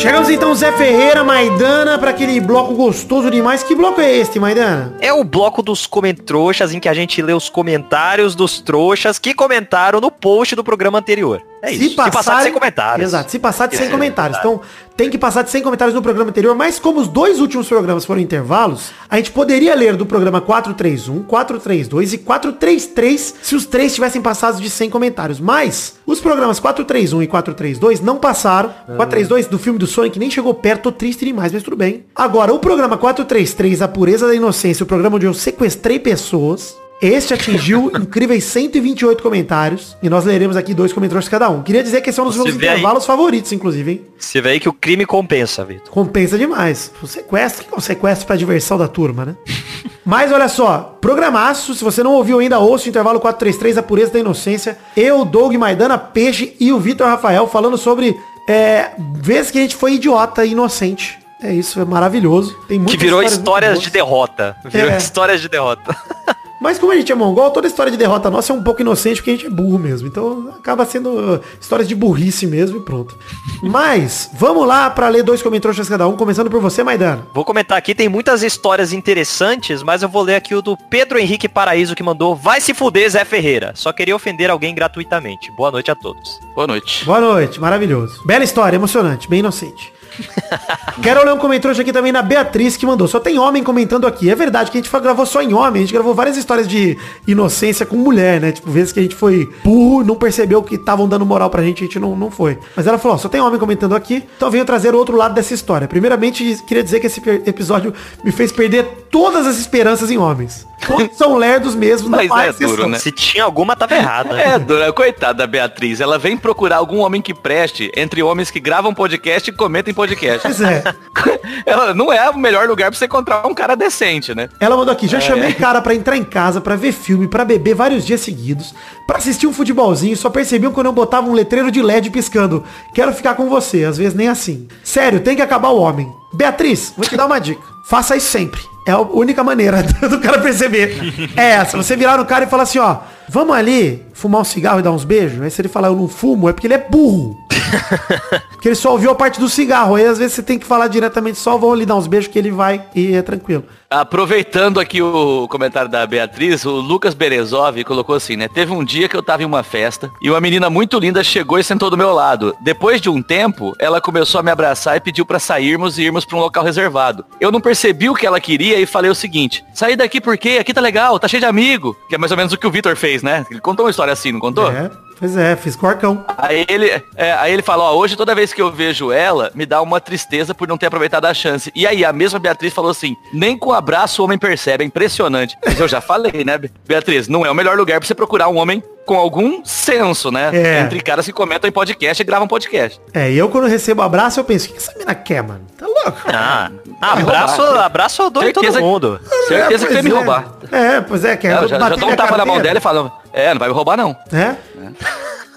Chegamos então, Zé Ferreira, Maidana, para aquele bloco gostoso demais. Que bloco é este, Maidana? É o bloco dos comentroxas em que a gente lê os comentários dos trouxas que comentaram no post do programa anterior. É isso. Se passar, de 100 comentários. Exato, se passar de 100 É, comentários. Então, tem que passar de 100 comentários no programa anterior, mas como os dois últimos programas foram intervalos, a gente poderia ler do programa 431, 432 e 433 se os três tivessem passado de 100 comentários. Mas, os programas 431 e 432 não passaram. 432 do filme do Sonic nem chegou perto, tô triste demais, mas tudo bem. Agora, o programa 433, A Pureza da Inocência, o programa onde eu sequestrei pessoas, este atingiu incríveis 128 comentários e nós leremos aqui dois comentários cada um. Queria dizer que esse é um dos meus vê aí- intervalos favoritos, inclusive, hein? Você vê aí que o crime compensa, Vitor. Compensa demais. O sequestro, que é o sequestro pra diversão da turma, né? Mas olha só, programaço, se você não ouviu ainda, ouça o intervalo 433, a pureza da inocência. Eu, Doug Maidana, Peixe e o Vitor Rafael falando sobre é, vezes que a gente foi idiota e inocente. É isso, é maravilhoso. Tem Que virou histórias de derrota. Virou É. histórias de derrota. Mas como a gente é mongol, toda história de derrota nossa é um pouco inocente porque a gente é burro mesmo. Então acaba sendo uh, histórias de burrice mesmo e pronto. Mas, vamos lá pra ler dois comentários cada um, começando por você, Maidana. Vou comentar aqui, tem muitas histórias interessantes, mas eu vou ler aqui o do Pedro Henrique Paraíso que mandou Vai se fuder, Zé Ferreira. Só queria ofender alguém gratuitamente. Boa noite a todos. Boa noite. Boa noite, maravilhoso. Bela história, emocionante, bem inocente. Quero ler um comentário aqui também na Beatriz que mandou. Só tem homem comentando aqui. É verdade que a gente foi- gravou só em homem. A gente gravou várias histórias de inocência com mulher, né? Tipo, vezes que a gente foi burro, não percebeu que estavam dando moral pra gente, a gente não, não foi. Mas ela falou, ó, só tem homem comentando aqui. Então venho trazer o outro lado dessa história. Primeiramente, queria dizer que esse episódio me fez perder todas as esperanças em homens. Todos são lerdos mesmo, Mas é duro, né? Se tinha alguma, tava errada. É, dona, coitada da Beatriz. Ela vem procurar algum homem que preste entre homens que gravam podcast e comentam em podcast. Pois é. Ela não é o melhor lugar pra você encontrar um cara decente, né? Ela mandou aqui, já chamei cara pra entrar em casa, pra ver filme, pra beber vários dias seguidos, pra assistir um futebolzinho, só percebiam quando eu botava um letreiro de LED piscando. Quero ficar com você, às vezes nem assim. Sério, tem que acabar o homem. Beatriz, vou te dar uma dica. Faça isso sempre. É a única maneira do cara perceber. É essa. Você virar no cara e falar assim, ó, vamos ali fumar um cigarro e dar uns beijos? Aí se ele falar eu não fumo, é porque ele é burro. Porque ele só ouviu a parte do cigarro. Aí às vezes você tem que falar diretamente, só vão ali dar uns beijos que ele vai e é tranquilo. Aproveitando aqui o comentário da Beatriz, o Lucas Berezov colocou assim, né? Teve um dia que eu tava em uma festa e uma menina muito linda chegou e sentou do meu lado. Depois de um tempo, ela começou a me abraçar e pediu pra sairmos e irmos pra um local reservado. Eu não percebi o que ela queria e falei o seguinte: sair daqui porque aqui tá legal, tá cheio de amigo. Que é mais ou menos o que o Vitor fez, né? Ele contou uma história assim, não contou? É, pois é, fiz corcão. Aí ele, é, aí ele falou, ó, hoje toda vez que eu vejo ela, me dá uma tristeza por não ter aproveitado a chance. E aí a mesma Beatriz falou assim, nem com abraço o homem percebe, é impressionante. Mas eu já falei, né, Be- Beatriz, não é o melhor lugar pra você procurar um homem com algum senso, né? É. Entre caras que comentam em podcast e gravam podcast. É, e eu quando recebo abraço, eu penso, o que essa mina quer, mano? Tá louco? Ah, abraço, roubar. abraço eu dou em todo Certeza- mundo. Certeza que pois quer me é. roubar. É, pois é, quer É, eu já, já dou um tapa na mão dela e falo, é, não vai me roubar não. É?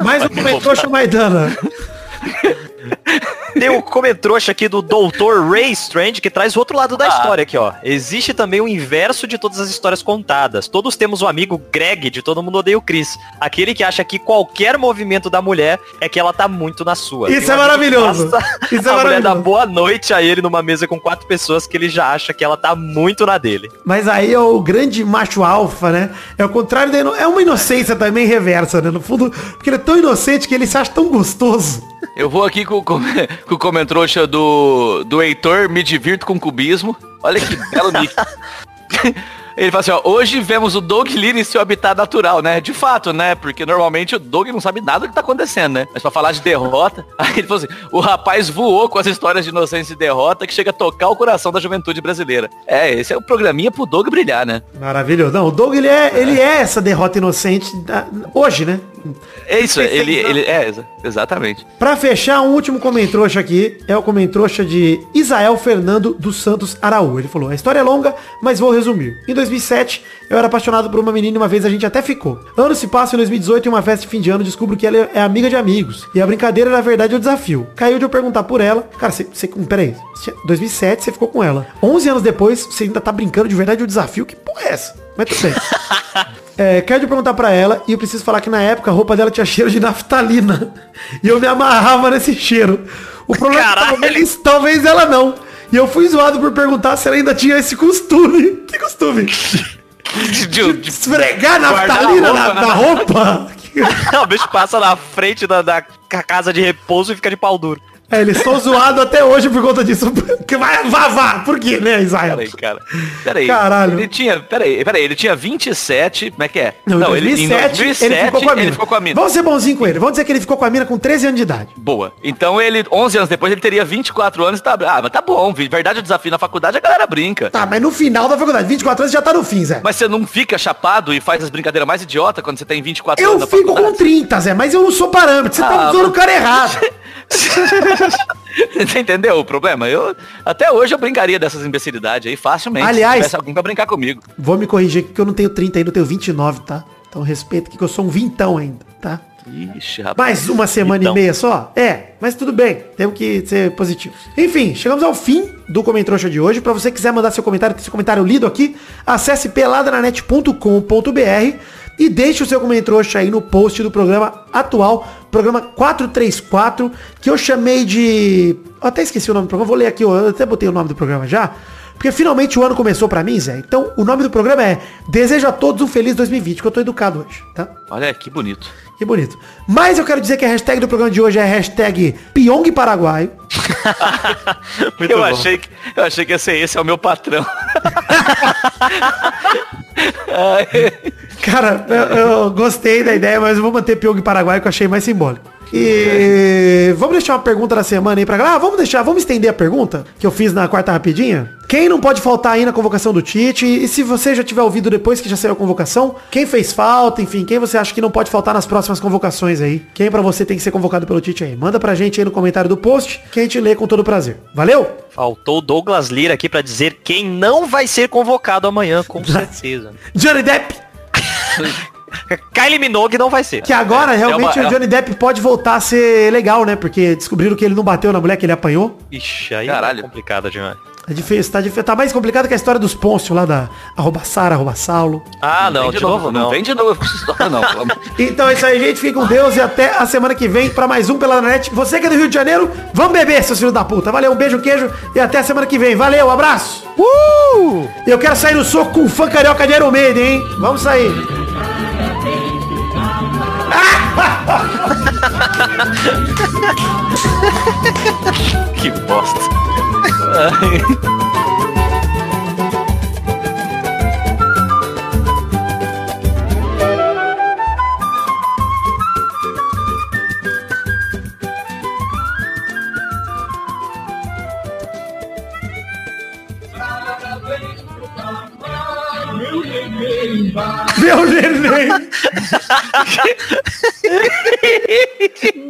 Mais um comentário Maidana. Tem o comentrouxa aqui do Dr. Ray Strange que traz o outro lado da Ah. história aqui, ó. Existe também o inverso de todas as histórias contadas. Todos temos o amigo Greg de Todo Mundo Odeia o Chris. Aquele que acha que qualquer movimento da mulher é que ela tá muito na sua. Isso Tem um é maravilhoso. Isso é a mulher dá maravilhoso. boa noite a ele numa mesa com quatro pessoas que ele já acha que ela tá muito na dele. Mas aí é o grande macho alfa, né? É o contrário. É uma inocência também reversa, né? No fundo, porque ele é tão inocente que ele se acha tão gostoso. Eu vou aqui com, com, com o comentrouxa do, do Heitor, me divirto com cubismo. Olha que belo nick. Ele fala assim, ó, hoje vemos o Doug Lira em seu habitat natural, né? De fato, né? Porque normalmente o Doug não sabe nada do que tá acontecendo, né? Mas pra falar de derrota, aí ele falou assim, o rapaz voou com as histórias de inocência e derrota que chega a tocar o coração da juventude brasileira. É, esse é o programinha pro Doug brilhar, né? Maravilhoso. Não, o Doug, ele é, ele é essa derrota inocente da- hoje, né? É isso, ele, ele é, exa- exatamente. Pra fechar, um último comentrouxa aqui é o comentrouxa de Isael Fernando dos Santos Araú. Ele falou, a história é longa, mas vou resumir. Em 2007, eu era apaixonado por uma menina e uma vez a gente até ficou. Anos se passam em 2018, em uma festa de fim de ano, descubro que ela é amiga de amigos. E a brincadeira, na verdade, é o desafio. Caiu de eu perguntar por ela. Cara, você... você peraí. 2007, você ficou com ela. 11 anos depois, você ainda tá brincando de verdade o desafio? Que porra é essa? Mas tudo bem. É, quero te perguntar pra ela, e eu preciso falar que na época a roupa dela tinha cheiro de naftalina. E eu me amarrava nesse cheiro. O problema é que Caralho. talvez, talvez ela não. E eu fui zoado por perguntar se ela ainda tinha esse costume. Que costume? De- de- Esfregar Guardar naftalina na, roupa, na roupa? o bicho passa na frente da, da ca- casa de repouso e fica de pau duro. É, eles estão zoados até hoje por conta disso. Que vai, vá. Por quê, né, Israel? Peraí, cara. Peraí. Caralho. Ele tinha. Peraí, peraí, ele tinha 27. Como é que é? Não, 2007, ele, em ele, ficou com a mina. ele ficou com a mina. Vamos ser bonzinho com ele. Vamos dizer que ele ficou com a mina com 13 anos de idade. Boa. Então ele, 11 anos depois, ele teria 24 anos e tá. Ah, mas tá bom. Verdade, o desafio na faculdade, a galera brinca. Tá, mas no final da faculdade, 24 anos já tá no fim, Zé. Mas você não fica chapado e faz as brincadeiras mais idiotas quando você tem 24 Eu anos na fico com faculdade? 30, Zé, mas eu não sou parâmetro. Você tá Ah, usando o cara errado. Você entendeu o problema? Eu, até hoje eu brincaria dessas imbecilidades aí facilmente. Aliás- se tivesse alguém pra brincar comigo. Vou me corrigir aqui que eu não tenho 30 ainda, eu tenho 29, tá? Então respeita aqui que eu sou um vintão ainda, tá? Ixi, rapaz. Mais uma semana Então. e meia só? É, mas tudo bem, temos que ser positivos. Enfim, chegamos ao fim do Comentrouxa de hoje. Pra você quiser mandar seu comentário, ter seu comentário lido aqui, acesse peladananet.com.br e deixe o seu Comentrouxa aí no post do programa atual, programa 434, que eu chamei de... Eu até esqueci o nome do programa, vou ler aqui, eu até botei o nome do programa já. Porque finalmente o ano começou pra mim, Zé. Então, o nome do programa é Desejo a todos um feliz 2020, que eu tô educado hoje, tá? Olha que bonito. Que bonito. Mas eu quero dizer que a hashtag do programa de hoje é a hashtag Pyong Paraguaio. Muito eu, bom. achei que, eu achei que ia ser esse, é o meu patrão. Cara, eu, eu gostei da ideia, mas eu vou manter Pyong Paraguaio que eu achei mais simbólico. E vamos deixar uma pergunta da semana aí pra galera. Ah, vamos deixar, vamos estender a pergunta que eu fiz na quarta rapidinha. Quem não pode faltar aí na convocação do Tite? E se você já tiver ouvido depois que já saiu a convocação, quem fez falta, enfim, quem você acha que não pode faltar nas próximas convocações aí? Quem pra você tem que ser convocado pelo Tite aí? Manda pra gente aí no comentário do post, que a gente lê com todo prazer. Valeu? Faltou o Douglas Lira aqui pra dizer quem não vai ser convocado amanhã, com certeza. Johnny Depp! Kylie Minogue não vai ser. Que agora realmente uma- o Johnny Depp pode voltar a ser legal, né? Porque descobriram que ele não bateu na mulher que ele apanhou. Ixi, aí Caralho. é complicado demais. É difícil, tá, difícil, tá mais complicado que a história dos Pôncio lá da arroba Sara, arroba Saulo. Ah, não, Vem de novo não. vem de novo com essa história, não. Então é isso aí, gente. Fique com Deus e até a semana que vem pra mais um pela net. Você que é do Rio de Janeiro, vamos beber, seus filhos da puta. Valeu, um beijo, um queijo e até a semana que vem. Valeu, um abraço. Uh! Eu quero sair no soco com o fã carioca de Iron Maiden, hein? Vamos sair. Que bosta. Meu neném.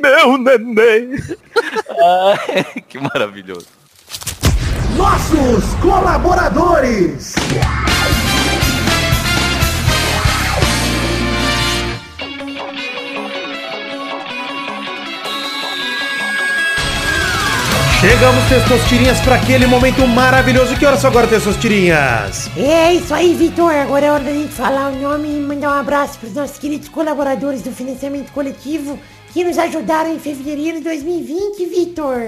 Meu neném. que maravilhoso. Nossos colaboradores. Chegamos, Testosterinhas, para aquele momento maravilhoso. Que horas são agora, Testosterinhas? É isso aí, Vitor. Agora é hora da gente falar o nome e mandar um abraço para os nossos queridos colaboradores do financiamento coletivo que nos ajudaram em fevereiro de 2020, Vitor.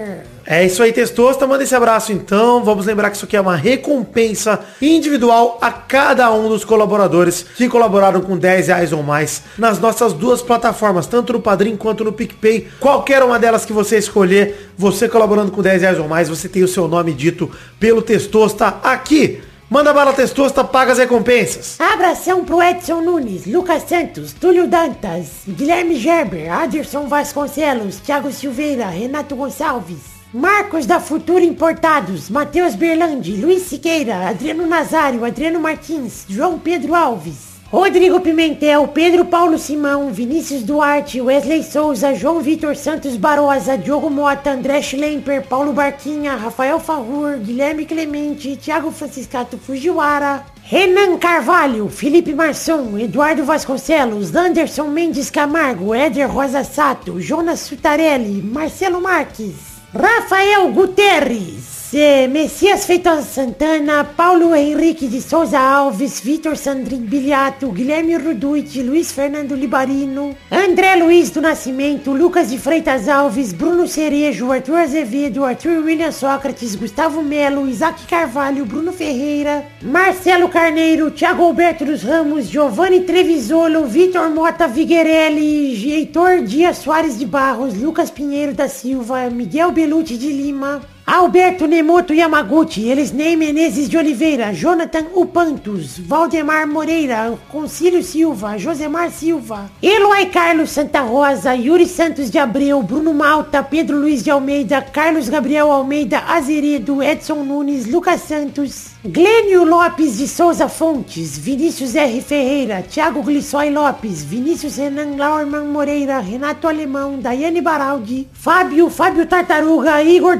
É isso aí, Testosta. Manda esse abraço então. Vamos lembrar que isso aqui é uma recompensa individual a cada um dos colaboradores que colaboraram com 10 reais ou mais nas nossas duas plataformas, tanto no Padrim quanto no PicPay. Qualquer uma delas que você escolher, você colaborando com 10 reais ou mais, você tem o seu nome dito pelo Testosta aqui. Manda bala Testosta, paga as recompensas. Abração pro Edson Nunes, Lucas Santos, Túlio Dantas, Guilherme Gerber, Aderson Vasconcelos, Thiago Silveira, Renato Gonçalves, Marcos da Futura Importados, Matheus Berlandi, Luiz Siqueira, Adriano Nazário, Adriano Martins, João Pedro Alves. Rodrigo Pimentel, Pedro Paulo Simão, Vinícius Duarte, Wesley Souza, João Vitor Santos Barosa, Diogo Mota, André Schlemper, Paulo Barquinha, Rafael Farrur, Guilherme Clemente, Thiago Franciscato Fujiwara, Renan Carvalho, Felipe Marçom, Eduardo Vasconcelos, Anderson Mendes Camargo, Éder Rosa Sato, Jonas Sutarelli, Marcelo Marques, Rafael Guterres, Zé, Messias Feitosa Santana, Paulo Henrique de Souza Alves, Vitor Sandrin Biliato, Guilherme Ruduit, Luiz Fernando Libarino, André Luiz do Nascimento, Lucas de Freitas Alves, Bruno Cerejo, Arthur Azevedo, Arthur William Sócrates, Gustavo Melo, Isaac Carvalho, Bruno Ferreira, Marcelo Carneiro, Thiago Alberto dos Ramos, Giovanni Trevisolo, Vitor Mota Viguerelli, Heitor Dias Soares de Barros, Lucas Pinheiro da Silva, Miguel Belucci de Lima, Alberto Nemoto Yamaguchi, Elisnei Menezes de Oliveira, Jonathan Upantos, Valdemar Moreira, Concílio Silva, Josemar Silva, Eloy Carlos Santa Rosa, Yuri Santos de Abreu, Bruno Malta, Pedro Luiz de Almeida, Carlos Gabriel Almeida Azeredo, Edson Nunes, Lucas Santos, Glênio Lopes de Souza Fontes, Vinícius R. Ferreira, Thiago Glissói Lopes, Vinícius Renan Laurman Moreira, Renato Alemão, Daiane Baraldi, Fábio, Fábio Tartaruga, Igor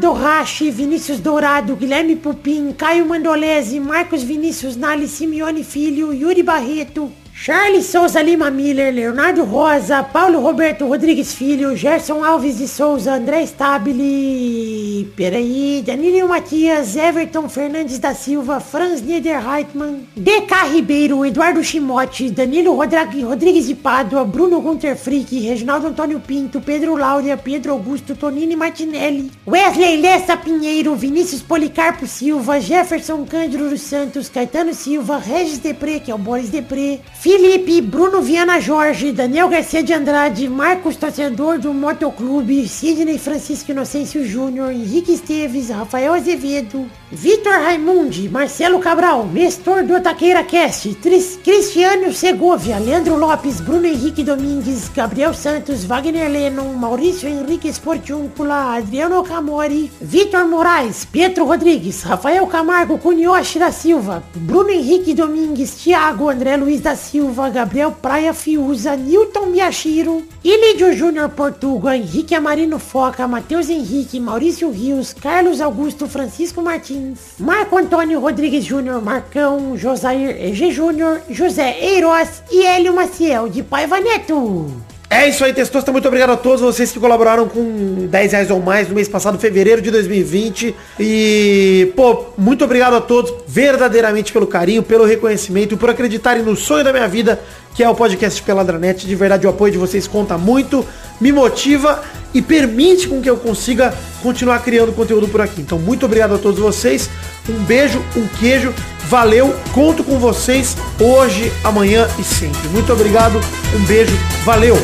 Dorrache, Vinícius Dourado, Guilherme Pupim, Caio Mandolese, Marcos Vinícius Nali Simeone Filho, Yuri Barreto, Charles Souza Lima Miller, Leonardo Rosa, Paulo Roberto Rodrigues Filho, Gerson Alves de Souza, André Stabile, peraí, Danilo Matias, Everton Fernandes da Silva, Franz Niederreitmann, DK Ribeiro, Eduardo Chimote, Danilo Rodrigues, de Pádua, Bruno Gunter Frick, Reginaldo Antônio Pinto, Pedro Laura, Pedro Augusto, Tonini Martinelli, Wesley Lessa Pinheiro, Vinícius Policarpo Silva, Jefferson Cândido dos Santos, Caetano Silva, Regis Depré, que é o Boris Depré, Felipe, Bruno Viana Jorge, Daniel Garcia de Andrade, Marcos Torcedor do Motoclube, Sidney Francisco Inocêncio Júnior, Henrique Esteves, Rafael Azevedo, Vitor Raimundi, Marcelo Cabral, Nestor do Taqueira Cast, Tris, Cristiano Segovia, Leandro Lopes, Bruno Henrique Domingues, Gabriel Santos, Wagner Lennon, Maurício Henrique Sportiúncula, Adriano Camori, Vitor Moraes, Pietro Rodrigues, Rafael Camargo, Cunioche da Silva, Bruno Henrique Domingues, Thiago, André Luiz da Silva, Gabriel Praia Fiuza, Newton Miyashiro, Ilídio Júnior Portuga, Henrique Amarino Foca, Matheus Henrique, Maurício Rios, Carlos Augusto Francisco Martins, Marco Antônio Rodrigues Júnior, Marcão, Josair EG Júnior, José Eiroz e Hélio Maciel de Paiva Neto. É isso aí, Testosta. Muito obrigado a todos vocês que colaboraram com 10 reais ou mais no mês passado, fevereiro de 2020. E, pô, muito obrigado a todos verdadeiramente pelo carinho, pelo reconhecimento por acreditarem no sonho da minha vida, que é o podcast Peladranet. De verdade, o apoio de vocês conta muito, me motiva e permite com que eu consiga continuar criando conteúdo por aqui. Então, muito obrigado a todos vocês. Um beijo, um queijo. Valeu, conto com vocês hoje, amanhã e sempre. Muito obrigado, um beijo, valeu!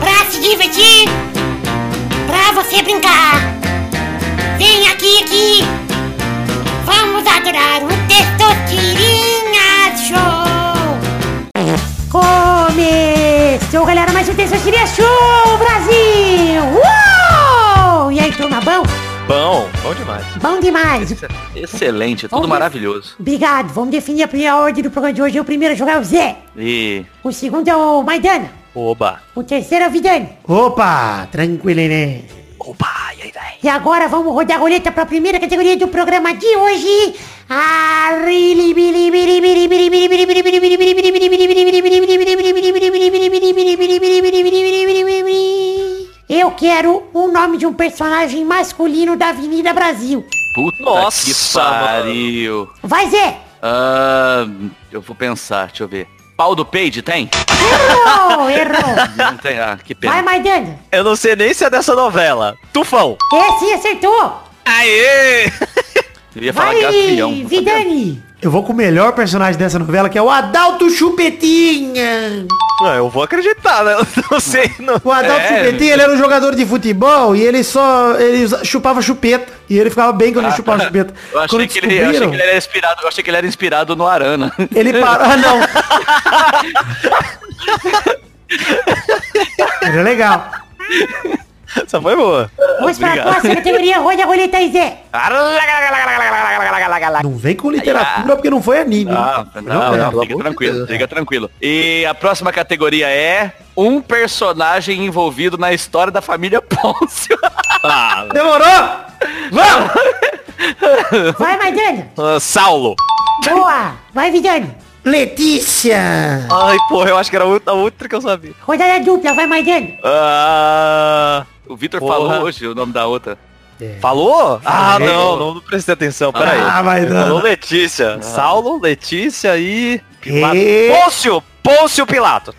Pra se divertir, pra você brincar. Vem aqui, aqui. Vamos adorar o Testosterinha Show. Começou, galera, mais um Testosterinha Show, Brasil. Uou! E aí, turma, bom? Bom, bom demais. Bom demais. Excelente, tudo Vamos- maravilhoso. Obrigado. Vamos definir a primeira ordem do programa de hoje. O primeiro a jogar é o Zé. E O segundo é o Maidana. Oba. O terceiro é o Vidani. Opa, tranquilo, né? Opa, e aí? E agora vamos rodar a roleta para a primeira categoria do programa de hoje. Eu quero o nome de um personagem masculino da Avenida Brasil. puta Nossa, que pariu. Vai, Zé! Ah, eu vou pensar, deixa eu ver. Pau do peide tem? Errou, errou. Não tem, ah, que Vai, pena. Maidana. Eu não sei nem se é dessa novela. Tufão. Esse acertou. Aê! Eu ia falar Vai, gavião. Vidani. Eu vou com o melhor personagem dessa novela, que é o Adalto Chupetinha. Não, eu vou acreditar, né? Eu não sei. Não... O Adalto É. Chupetinha, ele era um jogador de futebol e ele só... Ele chupava chupeta. E ele ficava bem quando ele chupava chupeta. Ah, Eu achei, que ele, eu achei que ele era inspirado, eu achei que ele era inspirado no Arana. Ele parou. Ah, não. Era legal. Essa foi boa. Vamos para a próxima categoria. Roda a roleta aí, Zé. Não vem com literatura porque não foi anime. Ah, Foi não, novela. não, pelo fica tranquilo, fica tranquilo. E a próxima categoria é um personagem envolvido na história da família Pôncio. Ah, Demorou? Vamos! Vai, Maidana. ah, Saulo. Boa. Vai, Vidani. Letícia. Ai, porra, eu acho que era a outra, outra que eu sabia. Rodada dupla, vai Maidana. Ah, O Vitor falou hoje o nome da outra. falou? Ah, Falei. não, não, não prestei atenção, peraí. Ah, vai Ele dando. Falou Letícia. Saulo, Letícia e... Pilato. E- Pôncio! Pôncio Pilato.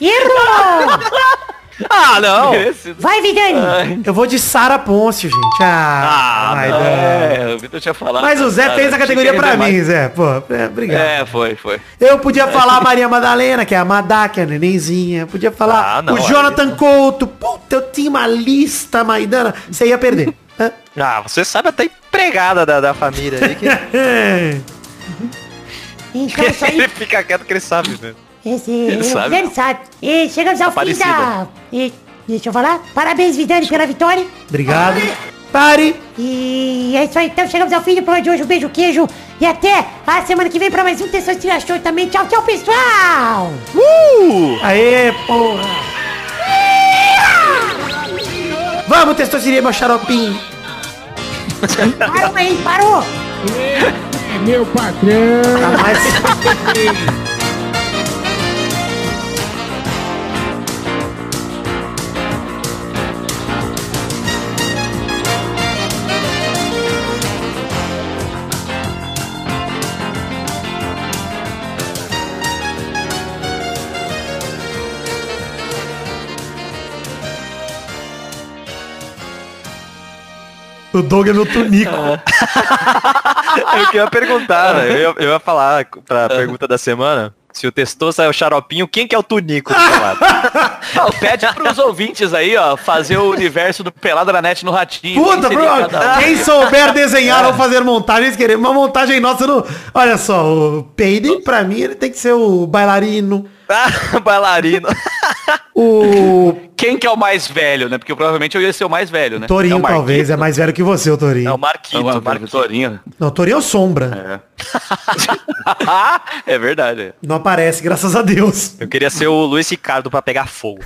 Errou! Ah, não. Merecido. Vai, Vidani. Eu vou de Sara Pôncio, gente. Ah, Ah, vai não. É, o Vitor tinha falado. Mas o Zé Cara, fez a categoria pra mim, mais. Zé. Pô, é, obrigado. É, foi, foi. Eu podia falar a Maria Madalena, que é a Madá, que é a nenenzinha. Podia falar Ah, não, o aí- Jonathan Couto. Puta, eu tinha uma lista, Maidana. Você ia perder. Ah, você sabe até empregada da, da família aí que Então, aí. ele fica quieto que ele sabe, né? Esse, Ele sabe. Vidani sabe. E chegamos ao fim Aparecida. da... E, deixa eu falar. Parabéns, Vidani, pela vitória. Obrigado. Pare. E é isso aí, então chegamos ao fim do programa de hoje. Um beijo, queijo. E até a semana que vem pra mais um Testosterona Show também. Tchau, tchau, pessoal. Aê, porra. Vamos, Testosterona, meu xaropinho. Parou aí, parou. É meu patrão. O Doug é meu tunico. Eu queria perguntar, né? eu, ia, eu ia falar pra pergunta da semana. Se o Testoso é o xaropinho, quem que é o Tunico do seu lado? Ah, pede pros ouvintes aí, ó, fazer o universo do Pelada na Net no Ratinho. Puta, Quem um? quem souber desenhar ou fazer montagens, querer uma montagem nossa no... Olha só, o Peide, pra mim, ele tem que ser o bailarino. Ah, bailarino. O Quem que é o mais velho, né? Porque provavelmente eu ia ser o mais velho, né? Torinho, é talvez, é mais velho que você, o É Torinho. o Marquito, É o Marquito. Torinho. Não, o Torinho é o Sombra. É. é verdade. é. Não aparece, graças a Deus. Eu queria ser o Luiz Ricardo pra pegar fogo.